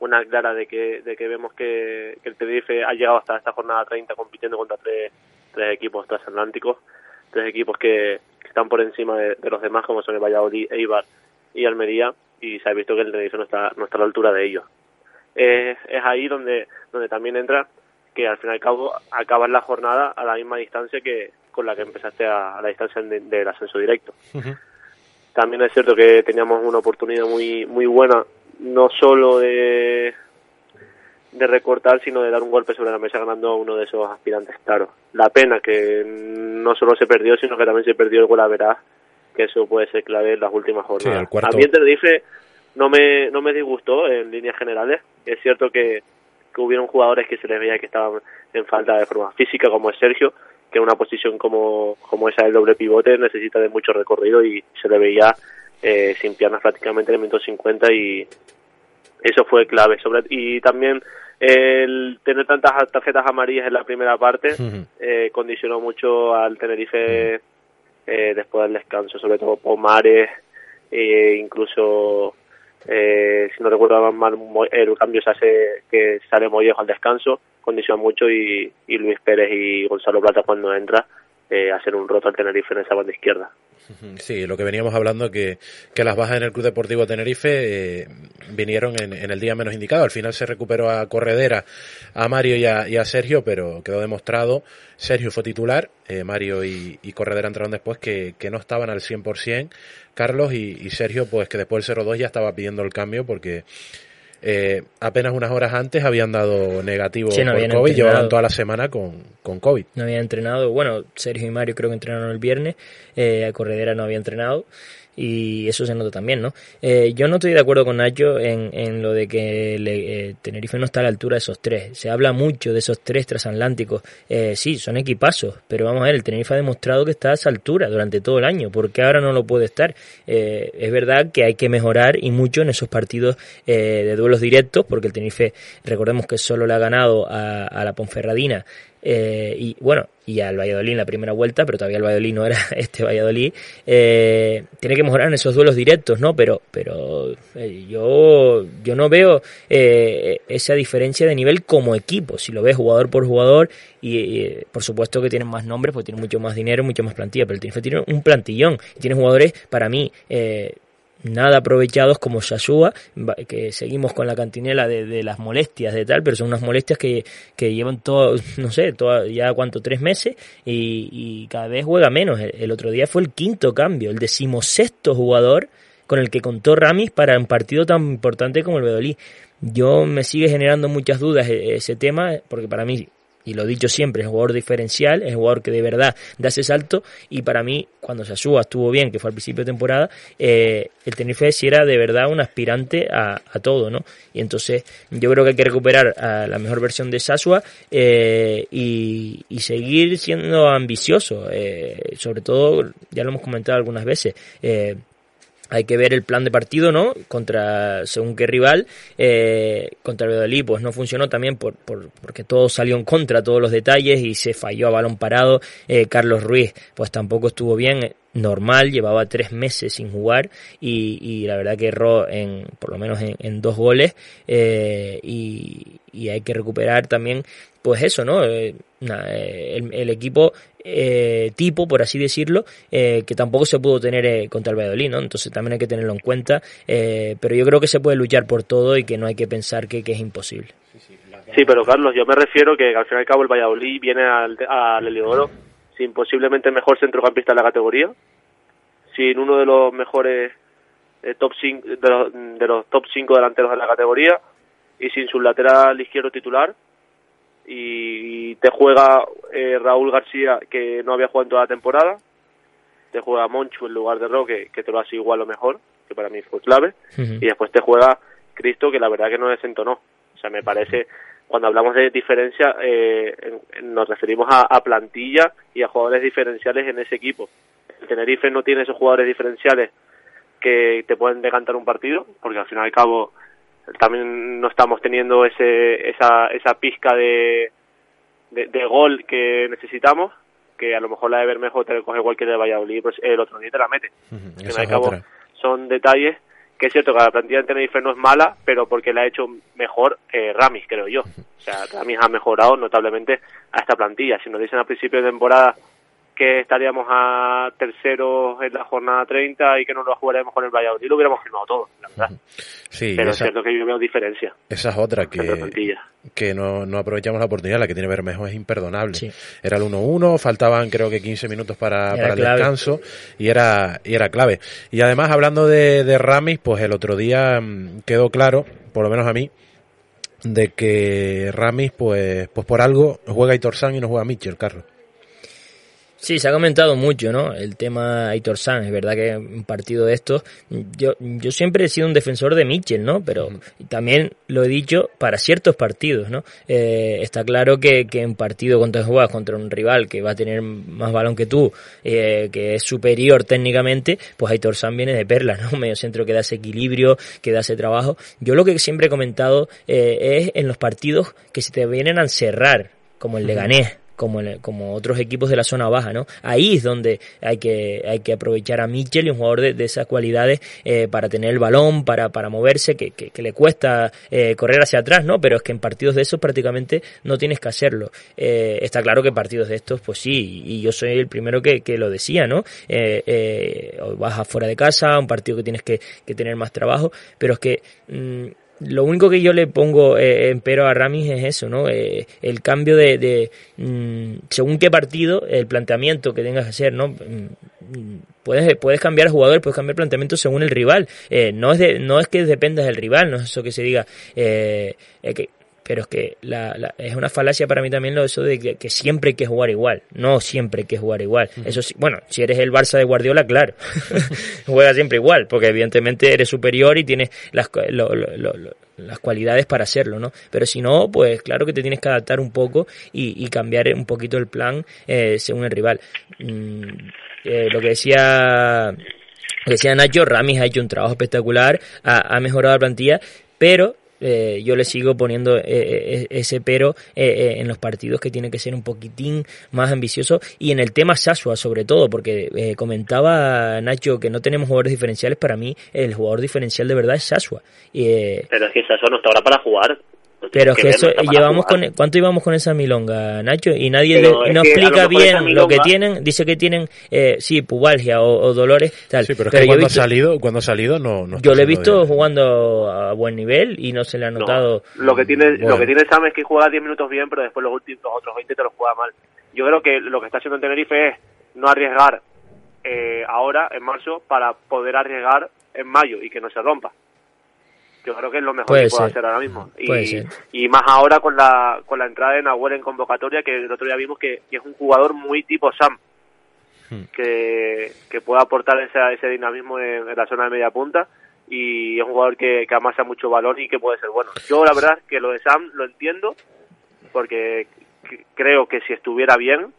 una clara de que, de que vemos que, que el Tenerife ha llegado hasta esta jornada 30 compitiendo contra tres, tres equipos transatlánticos, tres equipos que, que están por encima de, de, los demás, como son el Valladolid, Eibar y Almería, y se ha visto que el Tenerife no está, no está a la altura de ellos. Eh, es ahí donde, donde también entra que al fin y al cabo acabas la jornada a la misma distancia que con la que empezaste a, a la distancia de, del ascenso directo. Uh -huh. También es cierto que teníamos una oportunidad muy muy buena no solo de, de recortar, sino de dar un golpe sobre la mesa ganando a uno de esos aspirantes claro. La pena que no solo se perdió, sino que también se perdió el gol a verás, que eso puede ser clave en las últimas jornadas. Sí, a mí el Tenerife no me, no me disgustó en líneas generales. Es cierto que, que hubieron jugadores que se les veía que estaban en falta de forma física, como es Sergio, que una posición como, como esa del doble pivote necesita de mucho recorrido y se le veía eh, sin piernas prácticamente en el minuto 50 y eso fue clave. sobre Y también el tener tantas tarjetas amarillas en la primera parte uh -huh. eh, condicionó mucho al Tenerife eh, después del descanso, sobre todo Pomares, eh, incluso eh, si no recuerdo mal, el cambio se hace que sale Mollejo al descanso, condiciona mucho y, y Luis Pérez y Gonzalo Plata cuando entra eh, hacer un roto al Tenerife en esa banda izquierda. Sí, lo que veníamos hablando que, que las bajas en el Club Deportivo Tenerife eh, vinieron en, el día menos indicado. Al final se recuperó a Corredera, a Mario y a, Sergio, pero quedó demostrado. Sergio fue titular, eh, Mario y, Corredera entraron después que, que no estaban al 100%. Carlos y, y Sergio, pues que después del 0-2 ya estaba pidiendo el cambio porque eh, apenas unas horas antes habían dado negativo por COVID, llevaban toda la semana con, con, COVID. No habían entrenado, bueno, Sergio y Mario creo que entrenaron el viernes, eh, Corredera no había entrenado y eso se nota también, ¿no? Eh, yo no estoy de acuerdo con Nacho en, en lo de que eh, Tenerife no está a la altura de esos tres. Se habla mucho de esos tres transatlánticos. Eh, sí, son equipazos, pero vamos a ver, el Tenerife ha demostrado que está a esa altura durante todo el año. ¿Por qué ahora no lo puede estar? Eh, es verdad que hay que mejorar y mucho en esos partidos de duelos directos, porque el Tenerife, recordemos que solo le ha ganado a, a la Ponferradina eh, y bueno, y al Valladolid en la primera vuelta, pero todavía el Valladolid no era este Valladolid, eh, tiene que mejorar en esos duelos directos, ¿no? Pero, pero eh, yo, yo no veo esa diferencia de nivel como equipo, si lo ves jugador por jugador, y, por supuesto que tienen más nombres, porque tienen mucho más dinero, mucho más plantilla, pero el tiene un plantillón, tiene jugadores, para mí, nada aprovechados como Sasúa, que seguimos con la cantinela de, las molestias de tal, pero son unas molestias que, que llevan todo, no sé, todo, ya cuánto, tres meses y, cada vez juega menos. El, otro día fue el quinto cambio, el decimosexto jugador con el que contó Ramis para un partido tan importante como el Bedolí. Yo me sigue generando muchas dudas e, ese tema, porque para mí y lo he dicho siempre, es jugador diferencial, es jugador que de verdad da ese salto y para mí, cuando Sasúa estuvo bien, que fue al principio de temporada, eh, el Tenerife sí era de verdad un aspirante a, todo, ¿no? Y entonces yo creo que hay que recuperar a la mejor versión de Sasua eh, y, seguir siendo ambicioso, eh, sobre todo, ya lo hemos comentado algunas veces, hay que ver el plan de partido, ¿no? Contra, según qué rival, eh, contra Valladolid, pues no funcionó también por, por, porque todo salió en contra, todos los detalles y se falló a balón parado. Eh, Carlos Ruiz, pues tampoco estuvo bien, normal, llevaba tres meses sin jugar y, y la verdad que erró en, por lo menos en, dos goles eh, y, y hay que recuperar también pues eso, ¿no? Eh, eh, el, equipo eh, tipo, por así decirlo, que tampoco se pudo tener contra el Valladolid, ¿no? Entonces también hay que tenerlo en cuenta, pero yo creo que se puede luchar por todo y que no hay que pensar que, es imposible. Sí, pero Carlos, yo me refiero que al fin y al cabo el Valladolid viene al, al Heliodoro sin posiblemente el mejor centrocampista de la categoría, sin uno de los mejores top cinco, de, los, de los top 5 delanteros de la categoría y sin su lateral izquierdo titular y te juega eh, Raúl García que no había jugado en toda la temporada, te juega Monchu en lugar de Roque que te lo hace igual o mejor, que para mí fue clave, y después te juega Cristo que la verdad que no desentonó. O sea, me parece, cuando hablamos de diferencia, eh, nos referimos a, a, plantilla y a jugadores diferenciales en ese equipo. El Tenerife no tiene esos jugadores diferenciales que te pueden decantar un partido, porque al fin y al cabo también no estamos teniendo ese, esa, esa pizca de, de, gol que necesitamos, que a lo mejor la de Bermejo te coge cualquier de Valladolid, pues el otro día te la mete. cabo son detalles que es cierto que la plantilla de Tenerife no es mala, pero porque la ha hecho mejor eh, Ramis, creo yo. O sea, Ramis ha mejorado notablemente a esta plantilla. Si nos dicen al principio de temporada que estaríamos a terceros en la jornada 30 y que no lo jugaremos con el Valladolid, lo hubiéramos firmado todo, la verdad. Sí, Pero es cierto que yo veo diferencia. Esa es otra que, que no, no, aprovechamos la oportunidad, la que tiene Bermejo es imperdonable. Era el 1-1, faltaban creo que 15 minutos para, para el descanso y era, y era clave. Y además, hablando de, de Ramis, pues el otro día mm, quedó claro, por lo menos a mí, de que Ramis, pues, pues por algo juega Aitor San y no juega Mitchell, Carlos. Sí, se ha comentado mucho, ¿no? El tema Aitor San, es verdad que un partido de estos, yo, yo siempre he sido un defensor de Mitchell, ¿no? Pero también lo he dicho para ciertos partidos, ¿no? Eh, está claro que, que en partido contra juegas contra un rival que va a tener más balón que tú, eh, que es superior técnicamente, pues Aitor San viene de perla, ¿no? Un medio centro que da ese equilibrio, que da ese trabajo. Yo lo que siempre he comentado eh, es en los partidos que se te vienen a encerrar, como el Leganés como, como otros equipos de la zona baja, ¿no? Ahí es donde hay que, hay que aprovechar a Mitchell y un jugador de, esas cualidades eh, para tener el balón, para, para moverse, que, que, le cuesta eh, correr hacia atrás, ¿no? Pero es que en partidos de esos prácticamente no tienes que hacerlo. Eh, está claro que partidos de estos, pues sí, y yo soy el primero que, que lo decía, ¿no? vas afuera de casa, un partido que tienes que, que tener más trabajo, pero es que... Mm, lo único que yo le pongo eh, en pero a Ramis es eso, ¿no? Eh, el cambio de, de mm, según qué partido, el planteamiento que tengas que hacer, ¿no? Mm, puedes, puedes cambiar jugador, puedes cambiar planteamiento según el rival. Eh, no, es de, no es que dependas del rival, no es eso que se diga. Eh, que pero es que la, es una falacia para mí también lo eso de que, siempre hay que jugar igual. No siempre hay que jugar igual. Eso sí, bueno, si eres el Barça de Guardiola, claro, juega siempre igual, porque evidentemente eres superior y tienes las, las cualidades para hacerlo, ¿no? Pero si no, pues claro que te tienes que adaptar un poco y, cambiar un poquito el plan eh, según el rival. Mm, eh, lo que decía decía Nacho, Ramis ha hecho un trabajo espectacular, ha, ha mejorado la plantilla, pero eh, yo le sigo poniendo eh, eh, ese pero en los partidos que tiene que ser un poquitín más ambicioso y en el tema Sasua sobre todo porque comentaba Nacho que no tenemos jugadores diferenciales. Para mí el jugador diferencial de verdad es Sasua. Pero es que Sasua no está ahora para jugar pero que, eso llevamos con cuánto íbamos con esa milonga Nacho y nadie no explica bien lo que tienen dice que tienen eh, sí pubalgia o, dolores tal. Sí pero, es que cuando ha salido cuando ha salido no, yo lo he visto jugando a buen nivel y no se le ha notado. lo que tiene lo que tiene Sam es que juega 10 minutos bien pero después los últimos otros 20 te los juega mal. Yo creo que lo que está haciendo en Tenerife es no arriesgar eh, ahora en marzo para poder arriesgar en mayo y que no se rompa yo creo que es lo mejor que puede hacer ahora mismo. Y, y, más ahora con la, con la entrada de Nahuel en convocatoria, que el otro día vimos que, es un jugador muy tipo Sam, hmm. que, que puede aportar ese, ese dinamismo en, la zona de media punta y es un jugador que, que amasa mucho valor y que puede ser bueno. Yo la verdad que lo de Sam lo entiendo porque creo que si estuviera bien,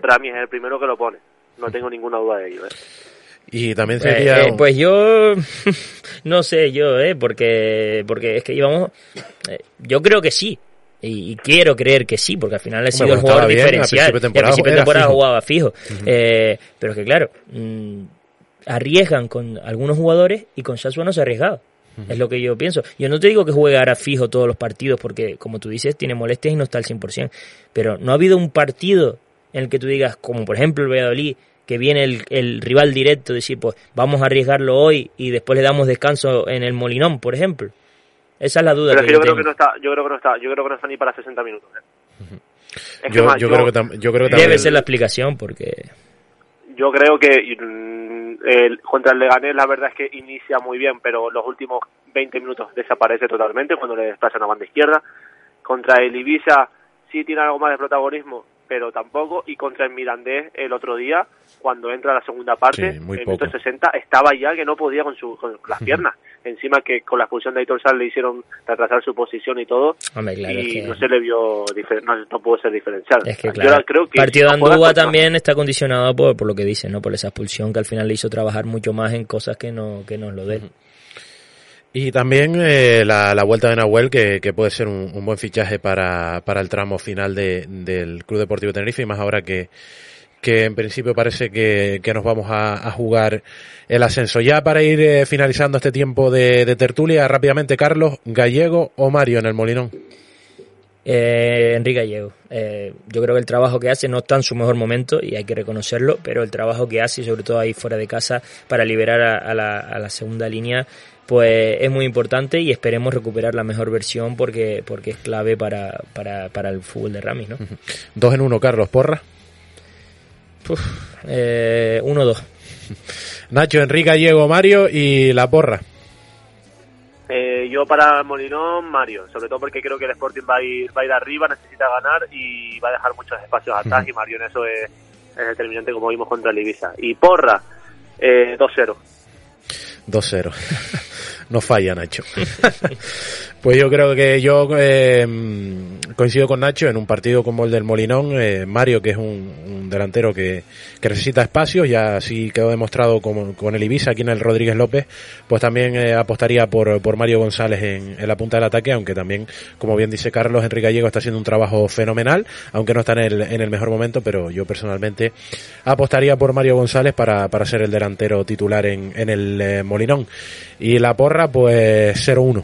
Rami es el primero que lo pone. No tengo ninguna duda de ello. ¿eh? Y también pues, sería... Eh, pues yo, no sé yo, ¿eh? Porque, porque es que íbamos... Eh, yo creo que sí. Y, quiero creer que sí, porque al final ha sido el jugador diferencial. Al principio de temporada, jugaba fijo. eh, pero que claro, mm, arriesgan con algunos jugadores y con Sasua no se ha arriesgado. Es lo que yo pienso. Yo no te digo que juegue ahora fijo todos los partidos, porque como tú dices, tiene molestias y no está al 100%. Pero no ha habido un partido en el que tú digas, como por ejemplo el Valladolid, que viene el, el, rival directo, decir, pues vamos a arriesgarlo hoy y después le damos descanso en el Molinón, por ejemplo. Esa es la duda. Pero que yo, creo que no está, yo creo que no está, yo creo que no está ni para 60 minutos. ¿eh? yo, creo que yo creo que debe ser la explicación porque yo creo que mm, el, contra el Leganés la verdad es que inicia muy bien, pero los últimos 20 minutos desaparece totalmente cuando le desplazan a banda izquierda. Contra el Ibiza sí tiene algo más de protagonismo, pero tampoco. Y contra el Mirandés el otro día, cuando entra la segunda parte, en el 60, estaba ya que no podía con, su, con las piernas. Encima que con la expulsión de Aitor Sal le hicieron retrasar su posición y todo. y no se le vio, no, no, pudo ser diferencial. Es que, claro, creo que partido de Andúa también está condicionado por, por lo que dice, ¿no? Por esa expulsión que al final le hizo trabajar mucho más en cosas que no, que nos lo den. Y también eh, la, la, vuelta de Nahuel, que, que puede ser un, un, buen fichaje para, para el tramo final de, del Club Deportivo Tenerife, y más ahora que, que en principio parece que, que nos vamos a, a, jugar el ascenso. Ya para ir eh, finalizando este tiempo de, de, tertulia, rápidamente, Carlos, Gallego o Mario en el Molinón. Eh, Enrique Gallego. Eh, yo creo que el trabajo que hace no está en su mejor momento y hay que reconocerlo, pero el trabajo que hace, sobre todo ahí fuera de casa, para liberar a, a, la, a la segunda línea, pues es muy importante y esperemos recuperar la mejor versión porque, porque es clave para, para, para el fútbol de Ramis, ¿no? Dos en uno, Carlos, porra. Eh, uno, dos. Nacho, Enrique, Diego, Mario y la porra. Eh, yo para Molinón, Mario, sobre todo porque creo que el Sporting va a ir, va a ir arriba, necesita ganar y va a dejar muchos espacios atrás y Mario en eso es, es, determinante como vimos contra el Ibiza. Y porra, eh, 2-0. 2-0. no falla, Nacho. Pues yo creo que yo eh, coincido con Nacho en un partido como el del Molinón. Eh, Mario, que es un, delantero que, necesita espacio, ya así quedó demostrado con, con, el Ibiza aquí en el Rodríguez López, pues también eh, apostaría por, por Mario González en, en, la punta del ataque, aunque también, como bien dice Carlos, Enrique Gallego está haciendo un trabajo fenomenal, aunque no está en el, en el mejor momento, pero yo personalmente apostaría por Mario González para, para ser el delantero titular en, en el eh, Molinón. Y la porra, pues 0-1.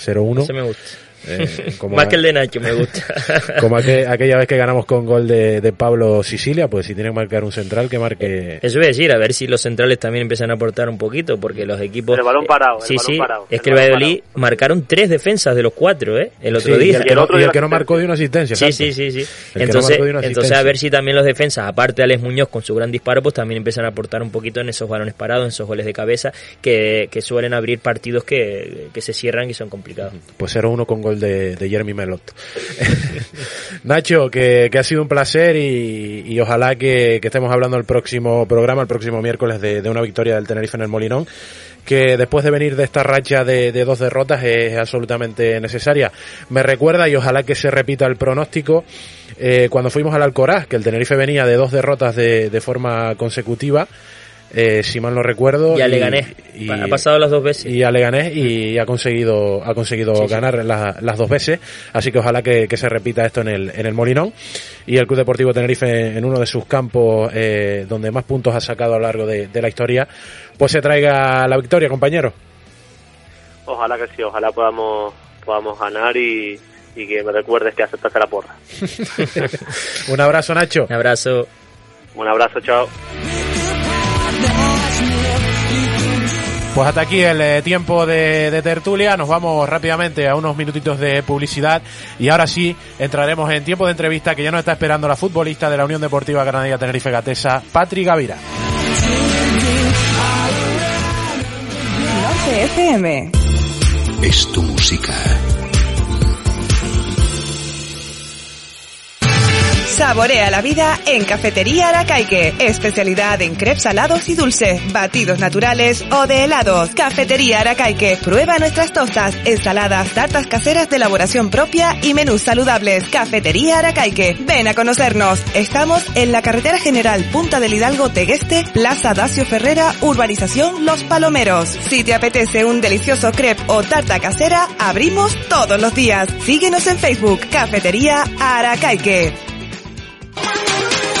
0-1. Se me gusta. Eh, Más que el de Nacho, me gusta. como aquel, aquella vez que ganamos con gol de, de, Pablo Sicilia, pues si tiene que marcar un central, que marque. Eso voy a decir, a ver si los centrales también empiezan a aportar un poquito, porque los equipos. El balón parado. El sí, balón sí. Parado, es que el Valladolid marcaron tres defensas de los cuatro, ¿eh? El otro sí, día. Y el, que, no, y el que no marcó de una asistencia. Sí, sí, sí. sí. Entonces, no entonces, a ver si también los defensas, aparte de Alex Muñoz con su gran disparo, pues también empiezan a aportar un poquito en esos balones parados, en esos goles de cabeza, que, que suelen abrir partidos que, que se cierran y son complicados. Pues 0-1 con gol de, Jeremy Melot. Nacho, que, ha sido un placer y, ojalá que, estemos hablando el próximo programa, el próximo miércoles, de, de, una victoria del Tenerife en el Molinón, que después de venir de esta racha de, de dos derrotas es absolutamente necesaria. Me recuerda y ojalá que se repita el pronóstico eh, cuando fuimos al Alcoraz, que el Tenerife venía de dos derrotas de, de forma consecutiva. Eh, si mal no recuerdo. Y a Leganés. Y, ha pasado las dos veces. Y a Leganés y ha conseguido, ha conseguido sí, ganar sí. La, las dos veces. Así que ojalá que, que, se repita esto en el, en el Molinón. Y el Club Deportivo Tenerife en uno de sus campos eh, donde más puntos ha sacado a lo largo de, de la historia, pues se traiga la victoria, compañero. Ojalá que sí, ojalá podamos, podamos ganar y, y que me recuerdes que aceptaste la porra. Un abrazo, Nacho. Un abrazo. Un abrazo, chao. Pues hasta aquí el eh, tiempo de, de, tertulia. Nos vamos rápidamente a unos minutitos de publicidad y ahora sí entraremos en tiempo de entrevista que ya nos está esperando la futbolista de la Unión Deportiva Granadilla Tenerife Gatesa, Patri Gavira. Norte FM. Es tu música. Saborea la vida en Cafetería Aracaique. Especialidad en crepes salados y dulces, batidos naturales o de helados. Cafetería Aracaique. Prueba nuestras tostas, ensaladas, tartas caseras de elaboración propia y menús saludables. Cafetería Aracaique. Ven a conocernos. Estamos en la carretera general Punta del Hidalgo Tegueste, Plaza Dacio Ferrera, Urbanización Los Palomeros. Si te apetece un delicioso crepe o tarta casera, abrimos todos los días. Síguenos en Facebook, Cafetería Aracaique.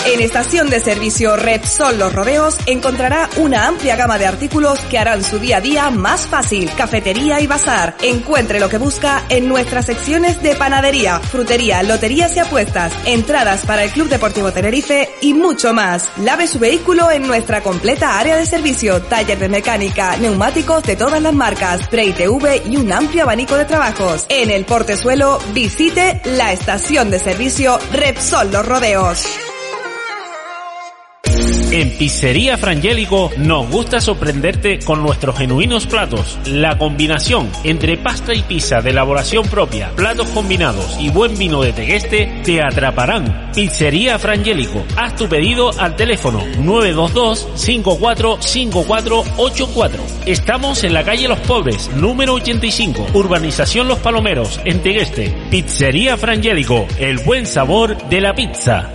En estación de servicio Repsol Los Rodeos encontrará una amplia gama de artículos que harán su día a día más fácil. Cafetería y bazar. Encuentre lo que busca en nuestras secciones de panadería, frutería, loterías y apuestas, entradas para el Club Deportivo Tenerife y mucho más. Lave su vehículo en nuestra completa área de servicio, taller de mecánica, neumáticos de todas las marcas, Spray TV y un amplio abanico de trabajos. En el portezuelo visite la estación de servicio Repsol Los Rodeos. En Pizzería Frangélico nos gusta sorprenderte con nuestros genuinos platos. La combinación entre pasta y pizza de elaboración propia, platos combinados y buen vino de Tegueste te atraparán. Pizzería Frangélico. Haz tu pedido al teléfono 922-545484. Estamos en la calle Los Pobres, número 85, Urbanización Los Palomeros, en Tegueste. Pizzería Frangélico. El buen sabor de la pizza.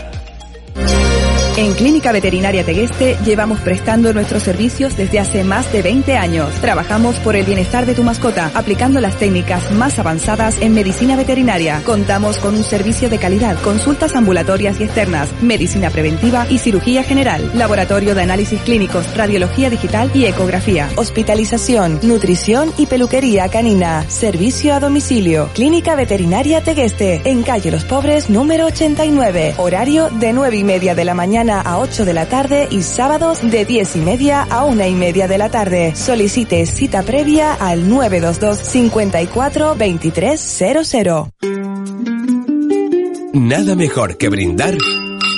En Clínica Veterinaria Tegueste llevamos prestando nuestros servicios desde hace más de 20 años. Trabajamos por el bienestar de tu mascota, aplicando las técnicas más avanzadas en medicina veterinaria. Contamos con un servicio de calidad, consultas ambulatorias y externas, medicina preventiva y cirugía general, laboratorio de análisis clínicos, radiología digital y ecografía, hospitalización, nutrición y peluquería canina, servicio a domicilio. Clínica Veterinaria Tegueste, en calle Los Pobres número 89, horario de 9 y media de la mañana a 8 de la tarde y sábados de 10 y media a 1 y media de la tarde. Solicite cita previa al 922 54 2300. Nada mejor que brindar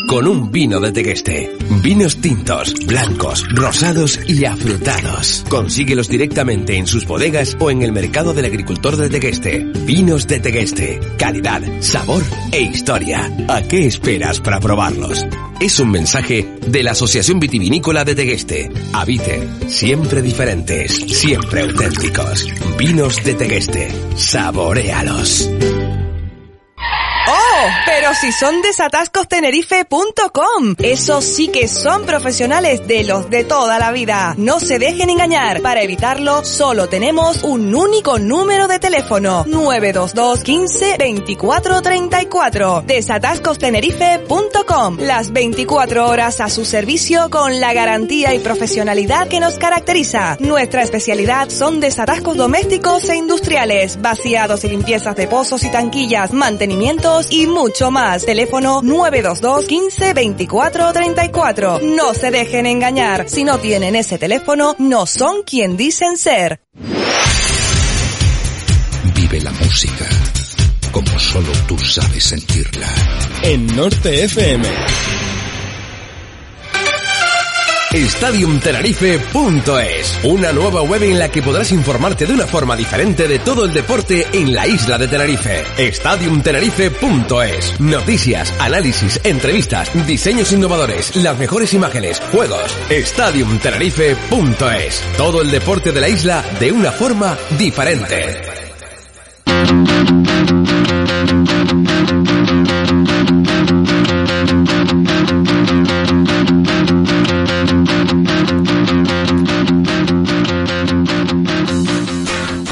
con un vino de Tegueste. Vinos tintos, blancos, rosados y afrutados. Consíguelos directamente en sus bodegas o en el mercado del agricultor de Tegueste. Vinos de Tegueste. Calidad, sabor e historia. ¿A qué esperas para probarlos? Es un mensaje de la Asociación Vitivinícola de Tegueste. Avite, siempre diferentes, siempre auténticos. Vinos de Tegueste. Saborealos. Pero si son desatascostenerife.com. Esos sí que son profesionales de los de toda la vida. No se dejen engañar. Para evitarlo, solo tenemos un único número de teléfono. 922 15 24 34. Desatascostenerife.com. Las 24 horas a su servicio con la garantía y profesionalidad que nos caracteriza. Nuestra especialidad son desatascos domésticos e industriales, vaciados y limpiezas de pozos y tanquillas, mantenimientos y mucho más. Teléfono 922 15 24 34. No se dejen engañar. Si no tienen ese teléfono, no son quien dicen ser. Vive la música como solo tú sabes sentirla. En Norte FM. StadiumTenerife.es, una nueva web en la que podrás informarte de una forma diferente de todo el deporte en la isla de Tenerife. StadiumTenerife.es, noticias, análisis, entrevistas, diseños innovadores, las mejores imágenes, juegos. StadiumTenerife.es, todo el deporte de la isla de una forma diferente.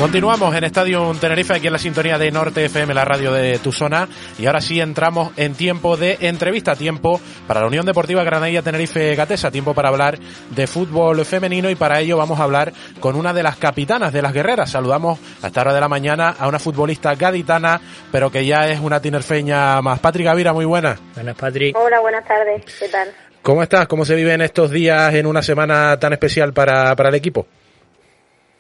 Continuamos en Estadio Tenerife, aquí en la sintonía de Norte FM, la radio de tu zona. Y ahora sí entramos en tiempo de entrevista, tiempo para la Unión Deportiva Granadilla Tenerife Gatesa, tiempo para hablar de fútbol femenino y para ello vamos a hablar con una de las capitanas de las guerreras. Saludamos a esta hora de la mañana a una futbolista gaditana, pero que ya es una tinerfeña más. Patrick Gavira, muy buena. Buenas, Patrick. Hola, buenas tardes. ¿Qué tal? ¿Cómo estás? ¿Cómo se viven estos días en una semana tan especial para, para el equipo?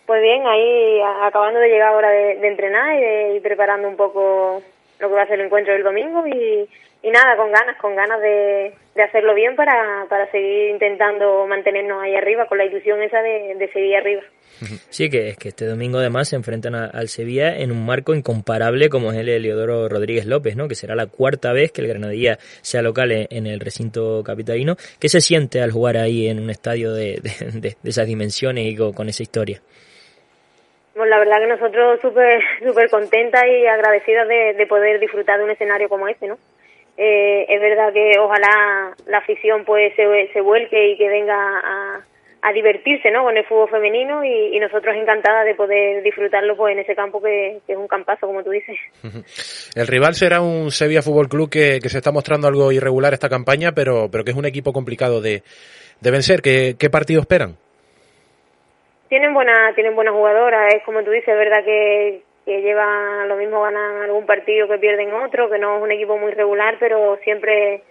Pues bien, ahí acabando de llegar ahora de, de entrenar y, de- preparando un poco lo que va a ser el encuentro del domingo y, nada, con ganas, con ganas de, hacerlo bien para, para seguir intentando mantenernos ahí arriba, con la ilusión esa de, de arriba. Sí, que es que este domingo además se enfrentan al Sevilla en un marco incomparable como es el de Leodoro Rodríguez López, ¿no? Que será la cuarta vez que el Granadilla sea local en, el recinto capitalino. ¿Qué se siente al jugar ahí en un estadio de, esas dimensiones y con esa historia? Pues la verdad que nosotros súper súper contentas y agradecidas de, de poder disfrutar de un escenario como este, ¿no? Eh, es verdad que ojalá la afición pues se, se vuelque y que venga a, a divertirse, ¿no? Con el fútbol femenino y, nosotros encantadas de poder disfrutarlo pues en ese campo que, que es un campazo, como tú dices. El rival será un Sevilla Fútbol Club que, que se está mostrando algo irregular esta campaña, pero, pero que es un equipo complicado de, de vencer. ¿Qué, ¿Qué partido esperan? Tienen buena, tienen buenas jugadoras, es como tú dices, es verdad que, que llevan lo mismo, ganan algún partido que pierden otro, que no es un equipo muy regular, pero siempre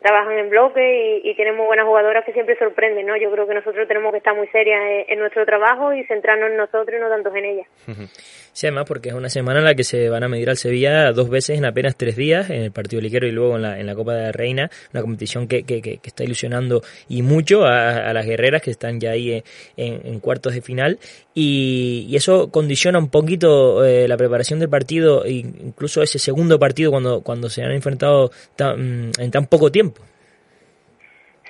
trabajan en bloque y, y tienen buenas jugadoras que siempre sorprenden, ¿no? Yo creo que nosotros tenemos que estar muy serias en, nuestro trabajo y centrarnos en nosotros y no tanto en ellas. Sí, además porque es una semana en la que se van a medir al Sevilla dos veces en apenas tres días, en el partido liquero y luego en la, en la Copa de la Reina, una competición que, que, que- está ilusionando y mucho a, a las guerreras que están ya ahí en, en cuartos de final y, y eso condiciona un poquito eh, la preparación del partido e incluso ese segundo partido cuando, cuando se han enfrentado tan- en tan poco tiempo.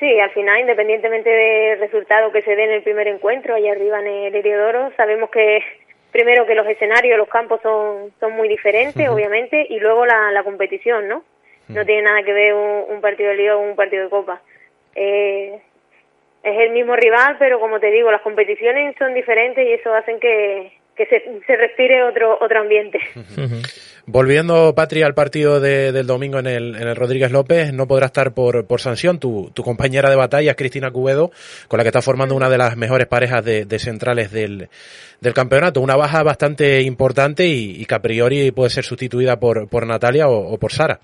Sí, al final, independientemente del resultado que se dé en el primer encuentro, allá arriba en el Heliodoro, sabemos que primero que los escenarios, los campos son, son muy diferentes, obviamente, y luego la, la competición, ¿no? No tiene nada que ver un, un partido de liga con un partido de copa. Eh, es el mismo rival, pero como te digo, las competiciones son diferentes y eso hacen que, que se, se respire otro, otro ambiente. Volviendo, Patria, al partido de- del domingo en el, en el Rodríguez López, no podrá estar por, por sanción tu, tu compañera de batalla, Cristina Cubedo, con la que está formando una de las mejores parejas de, de centrales del, del campeonato. Una baja bastante importante y, y que a priori puede ser sustituida por, por Natalia o, o por Sara.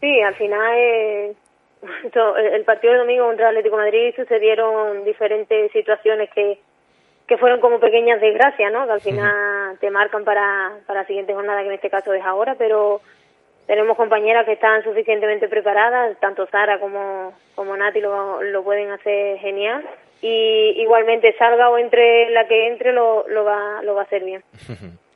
Sí, al final eh, el partido de domingo contra el Atlético de Madrid sucedieron diferentes situaciones que, que fueron como pequeñas desgracias, ¿no? Que al final te marcan para, para la siguiente jornada, que en este caso es ahora, pero tenemos compañeras que están suficientemente preparadas, tanto Sara como, como Nati lo, lo pueden hacer genial. Y igualmente salga o entre la que entre lo, lo, va, lo va a hacer bien.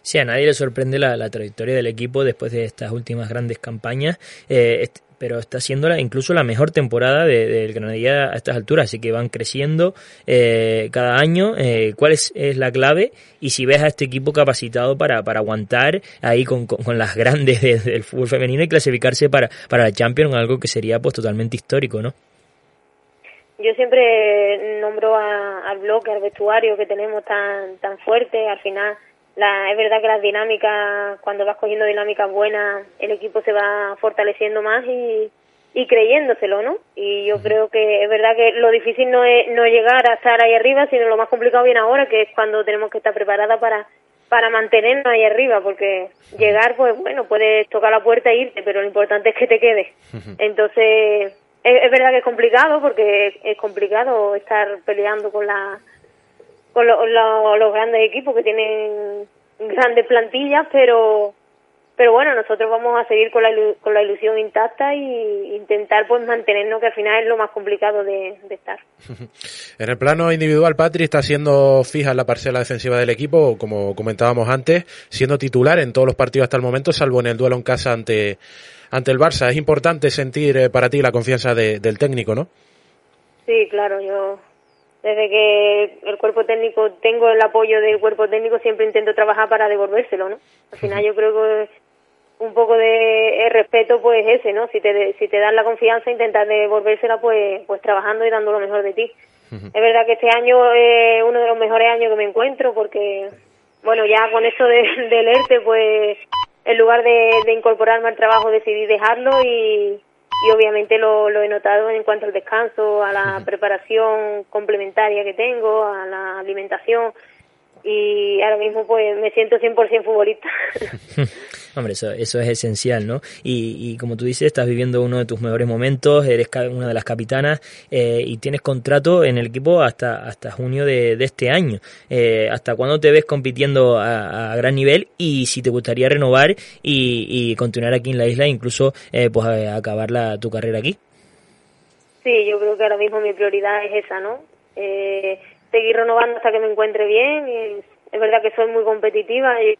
Sí, a nadie le sorprende la, la trayectoria del equipo después de estas últimas grandes campañas. Eh, pero está siendo la, incluso la mejor temporada del de, Granadilla a estas alturas, así que van creciendo eh, cada año. Eh, ¿Cuál es, es, la clave? Y si ves a este equipo capacitado para, para aguantar ahí con, con, con las grandes de, del fútbol femenino y clasificarse para, para la Champions, algo que sería pues totalmente histórico, ¿no? Yo siempre nombro a, al bloque, al vestuario que tenemos tan, tan fuerte, al final la, es verdad que las dinámicas, cuando vas cogiendo dinámicas buenas, el equipo se va fortaleciendo más y, y creyéndoselo, ¿no? Y yo creo que es verdad que lo difícil no es no llegar a estar ahí arriba, sino lo más complicado viene ahora, que es cuando tenemos que estar preparadas para para mantenernos ahí arriba, porque llegar, pues bueno, puedes tocar la puerta e irte, pero lo importante es que te quedes. Entonces, es, es verdad que es complicado, porque es complicado estar peleando con la con lo, lo, los grandes equipos que tienen grandes plantillas, pero pero bueno, nosotros vamos a seguir con la, con la ilusión intacta y intentar pues mantenernos, que al final es lo más complicado de, de estar. en el plano individual, Patri está siendo fija en la parcela defensiva del equipo, como comentábamos antes, siendo titular en todos los partidos hasta el momento, salvo en el duelo en casa ante, ante el Barça. Es importante sentir eh, para ti la confianza de, del técnico, ¿no? Sí, claro, yo desde que el cuerpo técnico tengo el apoyo del cuerpo técnico siempre intento trabajar para devolvérselo no al final yo creo que un poco de respeto pues ese no si te si te dan la confianza intentar devolvérsela pues pues trabajando y dando lo mejor de ti. Es verdad que este año es uno de los mejores años que me encuentro porque bueno ya con eso de, del ERTE pues en lugar de, de incorporarme al trabajo decidí dejarlo y y obviamente lo, lo he notado en cuanto al descanso, a la preparación complementaria que tengo, a la alimentación y ahora mismo pues me siento 100% futbolista. Hombre, eso, eso es esencial, ¿no? Y, y, como tú dices, estás viviendo uno de tus mejores momentos, eres una de las capitanas eh, y tienes contrato en el equipo hasta, hasta junio de, de este año. Eh, ¿Hasta cuándo te ves compitiendo a, a, gran nivel y si te gustaría renovar y, y continuar aquí en la isla, incluso eh, pues acabar la, tu carrera aquí? Sí, yo creo que ahora mismo mi prioridad es esa, ¿no? Eh, seguir renovando hasta que me encuentre bien. Y es verdad que soy muy competitiva y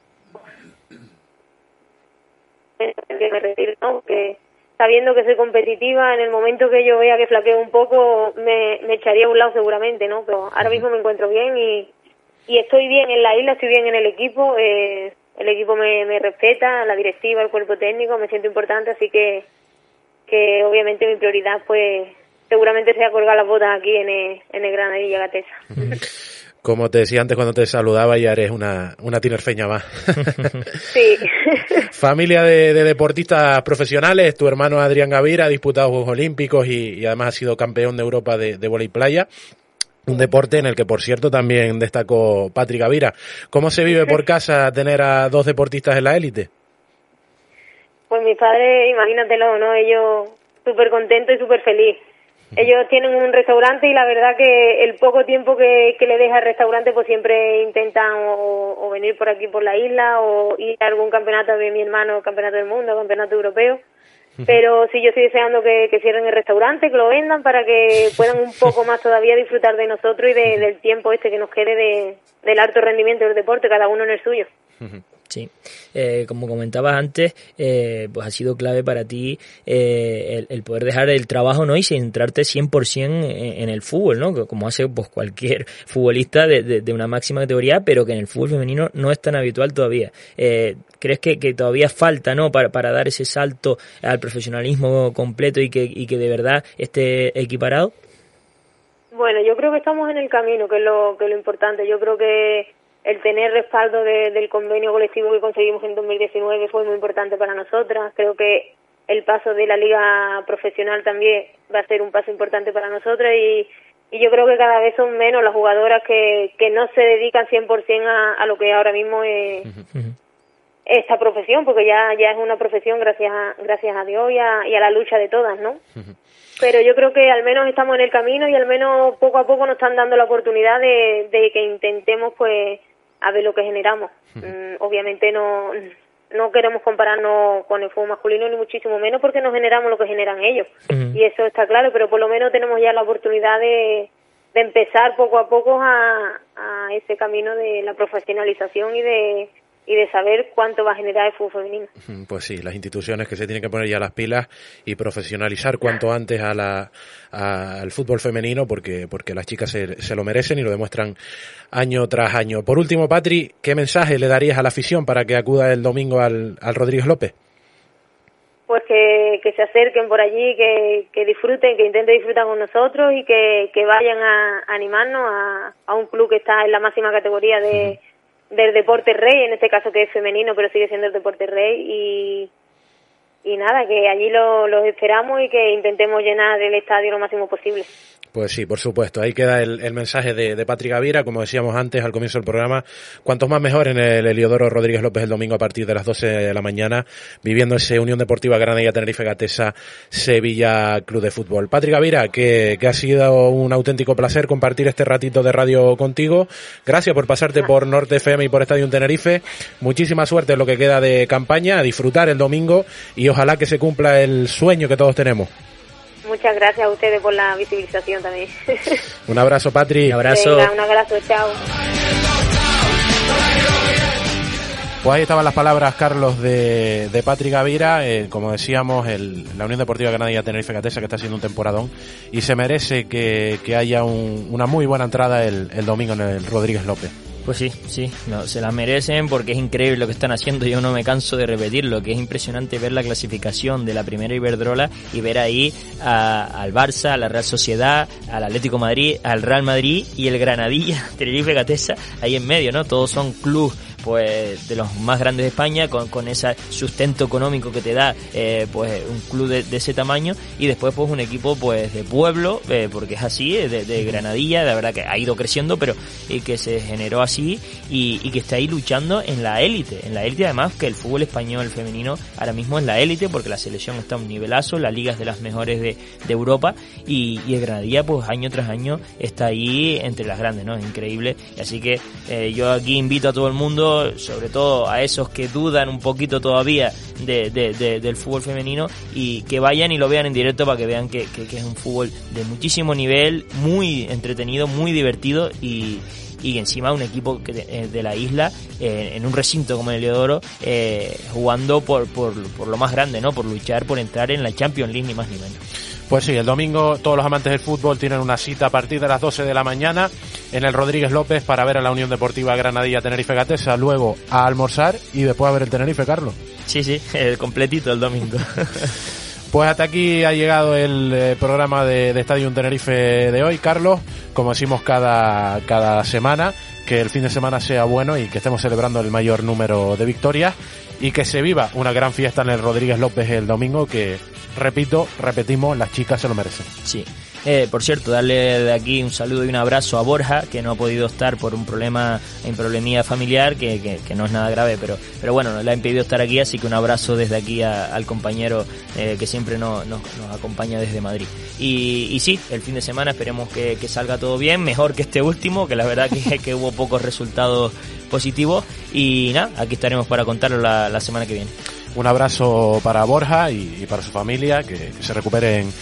que me retiro, ¿no? que sabiendo que soy competitiva, en el momento que yo vea que flaqueo un poco, me, me echaría a un lado seguramente, ¿no? Pero ahora mismo me encuentro bien y, y estoy bien en la isla, estoy bien en el equipo, eh, el equipo me, me respeta, la directiva, el cuerpo técnico, me siento importante, así que, que obviamente mi prioridad pues seguramente sea colgar las botas aquí en el, en el Granadilla Gatesa. Como te decía antes cuando te saludaba, ya eres una, una tinerfeña más. sí. Familia de, de, deportistas profesionales, tu hermano Adrián Gavira ha disputado Juegos Olímpicos y, y además ha sido campeón de Europa de, de volei playa. Un deporte en el que, por cierto, también destacó Patrick Gavira. ¿Cómo se vive por casa tener a dos deportistas en la élite? Pues mis padres, imagínatelo, ¿no? Ellos súper contentos y súper feliz ellos tienen un restaurante y la verdad que el poco tiempo que, que le deja el restaurante pues siempre intentan o, o, venir por aquí por la isla o ir a algún campeonato de mi hermano, campeonato del mundo, campeonato europeo. Pero sí, yo estoy deseando que, que, cierren el restaurante, que lo vendan para que puedan un poco más todavía disfrutar de nosotros y de, del tiempo este que nos quede de, del alto rendimiento del deporte, cada uno en el suyo. Sí, eh, como comentabas antes, eh, pues ha sido clave para ti eh, el, el, poder dejar el trabajo no y centrarte 100% en, en el fútbol, ¿no? Como hace pues cualquier futbolista de, de, de, una máxima categoría, pero que en el fútbol femenino no es tan habitual todavía. Eh, ¿Crees que, que, todavía falta, no, para, para dar ese salto al profesionalismo completo y que, y que de verdad esté equiparado? Bueno, yo creo que estamos en el camino, que es lo, que es lo importante. Yo creo que el tener respaldo de, del convenio colectivo que conseguimos en 2019 fue muy importante para nosotras. Creo que el paso de la liga profesional también va a ser un paso importante para nosotras y, y yo creo que cada vez son menos las jugadoras que, que no se dedican 100% a, a lo que ahora mismo es esta profesión, porque ya, ya es una profesión gracias a, gracias a Dios y a, y a la lucha de todas, ¿no? Pero yo creo que al menos estamos en el camino y al menos poco a poco nos están dando la oportunidad de, de que intentemos pues a ver lo que generamos. Mm, obviamente no no queremos compararnos con el fútbol masculino ni muchísimo menos porque no generamos lo que generan ellos. Y eso está claro, pero por lo menos tenemos ya la oportunidad de, de empezar poco a poco a, a ese camino de la profesionalización y de y de saber cuánto va a generar el fútbol femenino. Pues sí, las instituciones que se tienen que poner ya las pilas y profesionalizar cuanto antes a la, al fútbol femenino porque, porque las chicas se, se, lo merecen y lo demuestran año tras año. Por último, Patri, ¿qué mensaje le darías a la afición para que acuda el domingo al, al Rodríguez López? Pues que, que se acerquen por allí, que, que disfruten, que intenten disfrutar con nosotros y que, que vayan a, animarnos a, a, un club que está en la máxima categoría de, del deporte rey, en este caso que es femenino, pero sigue siendo el deporte rey y, y nada, que allí los lo esperamos y que intentemos llenar el estadio lo máximo posible. Pues sí, por supuesto. Ahí queda el, el mensaje de, de Patrick Gavira, como decíamos antes al comienzo del programa. Cuantos más mejor en el Heliodoro Rodríguez López el domingo a partir de las 12 de la mañana, viviendo ese Unión Deportiva Granadilla Tenerife Gatesa Sevilla Club de Fútbol. Patrick Gavira, que, que, ha sido un auténtico placer compartir este ratito de radio contigo. Gracias por pasarte por Norte FM y por Estadio Tenerife. Muchísima suerte en lo que queda de campaña, a disfrutar el domingo y ojalá que se cumpla el sueño que todos tenemos. Muchas gracias a ustedes por la visibilización también. Un abrazo, Patri. Un abrazo. Venga, un abrazo, chao. Pues ahí estaban las palabras, Carlos, de, de Patrick Gavira. Eh, como decíamos, el, la Unión Deportiva Granadilla Tenerife Gatesa, que está haciendo un temporadón, y se merece que, que haya un, una muy buena entrada el, el domingo en el Rodríguez López. Pues sí, sí, no, se la merecen porque es increíble lo que están haciendo. Yo no me canso de repetirlo, que es impresionante ver la clasificación de la primera Iberdrola y ver ahí a, al Barça, a la Real Sociedad, al Atlético Madrid, al Real Madrid y el Granadilla, Tenerife Gatesa, ahí en medio, ¿no? Todos son clubes pues de los más grandes de España con, con ese sustento económico que te da eh, pues un club de, de, ese tamaño. Y después pues un equipo pues de pueblo eh, porque es así de, de, Granadilla. La verdad que ha ido creciendo pero y que se generó así y, y que está ahí luchando en la élite. En la élite además que el fútbol español femenino ahora mismo es la élite porque la selección está a un nivelazo la liga es de las mejores de, de Europa y, y el Granadilla pues año tras año está ahí entre las grandes no es increíble. Así que eh, yo aquí invito a todo el mundo sobre todo a esos que dudan un poquito todavía de, de, de, del fútbol femenino y que vayan y lo vean en directo para que vean que, es un fútbol de muchísimo nivel, muy entretenido, muy divertido y, y encima un equipo que de, la isla eh, en un recinto como el Leodoro eh, jugando por, por, por, lo más grande, ¿no? Por luchar por entrar en la Champions League ni más ni menos. Pues sí, el domingo todos los amantes del fútbol tienen una cita a partir de las 12 de la mañana en el Rodríguez López para ver a la Unión Deportiva Granadilla Tenerife Gatesa, luego a almorzar y después a ver el Tenerife, Carlos. Sí, sí, el completito el domingo. Pues hasta aquí ha llegado el eh, programa de, de Estadio Tenerife de hoy, Carlos. Como decimos cada, cada semana, que el fin de semana sea bueno y que estemos celebrando el mayor número de victorias y que se viva una gran fiesta en el Rodríguez López el domingo que, repito, repetimos, las chicas se lo merecen. Sí. Eh, por cierto, darle de aquí un saludo y un abrazo a Borja, que no ha podido estar por un problema, en problemía familiar, que, que, no es nada grave, pero, pero bueno, le ha impedido estar aquí, así que un abrazo desde aquí al compañero eh, que siempre nos, nos, nos, acompaña desde Madrid. Y, sí, el fin de semana esperemos que, salga todo bien, mejor que este último, que la verdad que, que hubo pocos resultados positivos. Y nada, aquí estaremos para contarlo la, la semana que viene. Un abrazo para Borja y, y para su familia, que, que se recuperen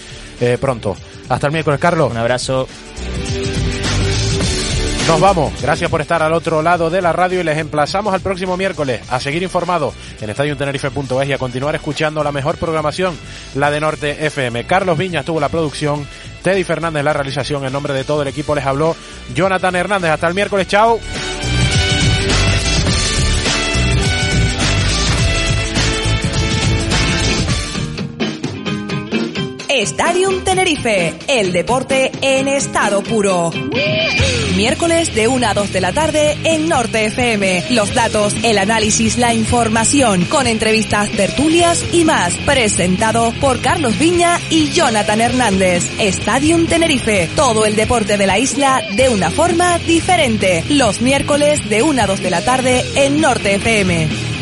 eh, pronto. Hasta el miércoles, Carlos. Un abrazo. Nos vamos. Gracias por estar al otro lado de la radio y les emplazamos al próximo miércoles a seguir informados en estadiotenerife.es y a continuar escuchando la mejor programación, la de Norte FM. Carlos Viñas tuvo la producción, Teddy Fernández la realización. En nombre de todo el equipo les habló Jonathan Hernández. Hasta el miércoles. Chao. Stadium Tenerife, el deporte en estado puro. Miércoles de 1 a 2 de la tarde en Norte FM. Los datos, el análisis, la información, con entrevistas, tertulias y más. Presentado por Carlos Viña y Jonathan Hernández. Stadium Tenerife, todo el deporte de la isla de una forma diferente. Los miércoles de 1 a 2 de la tarde en Norte FM.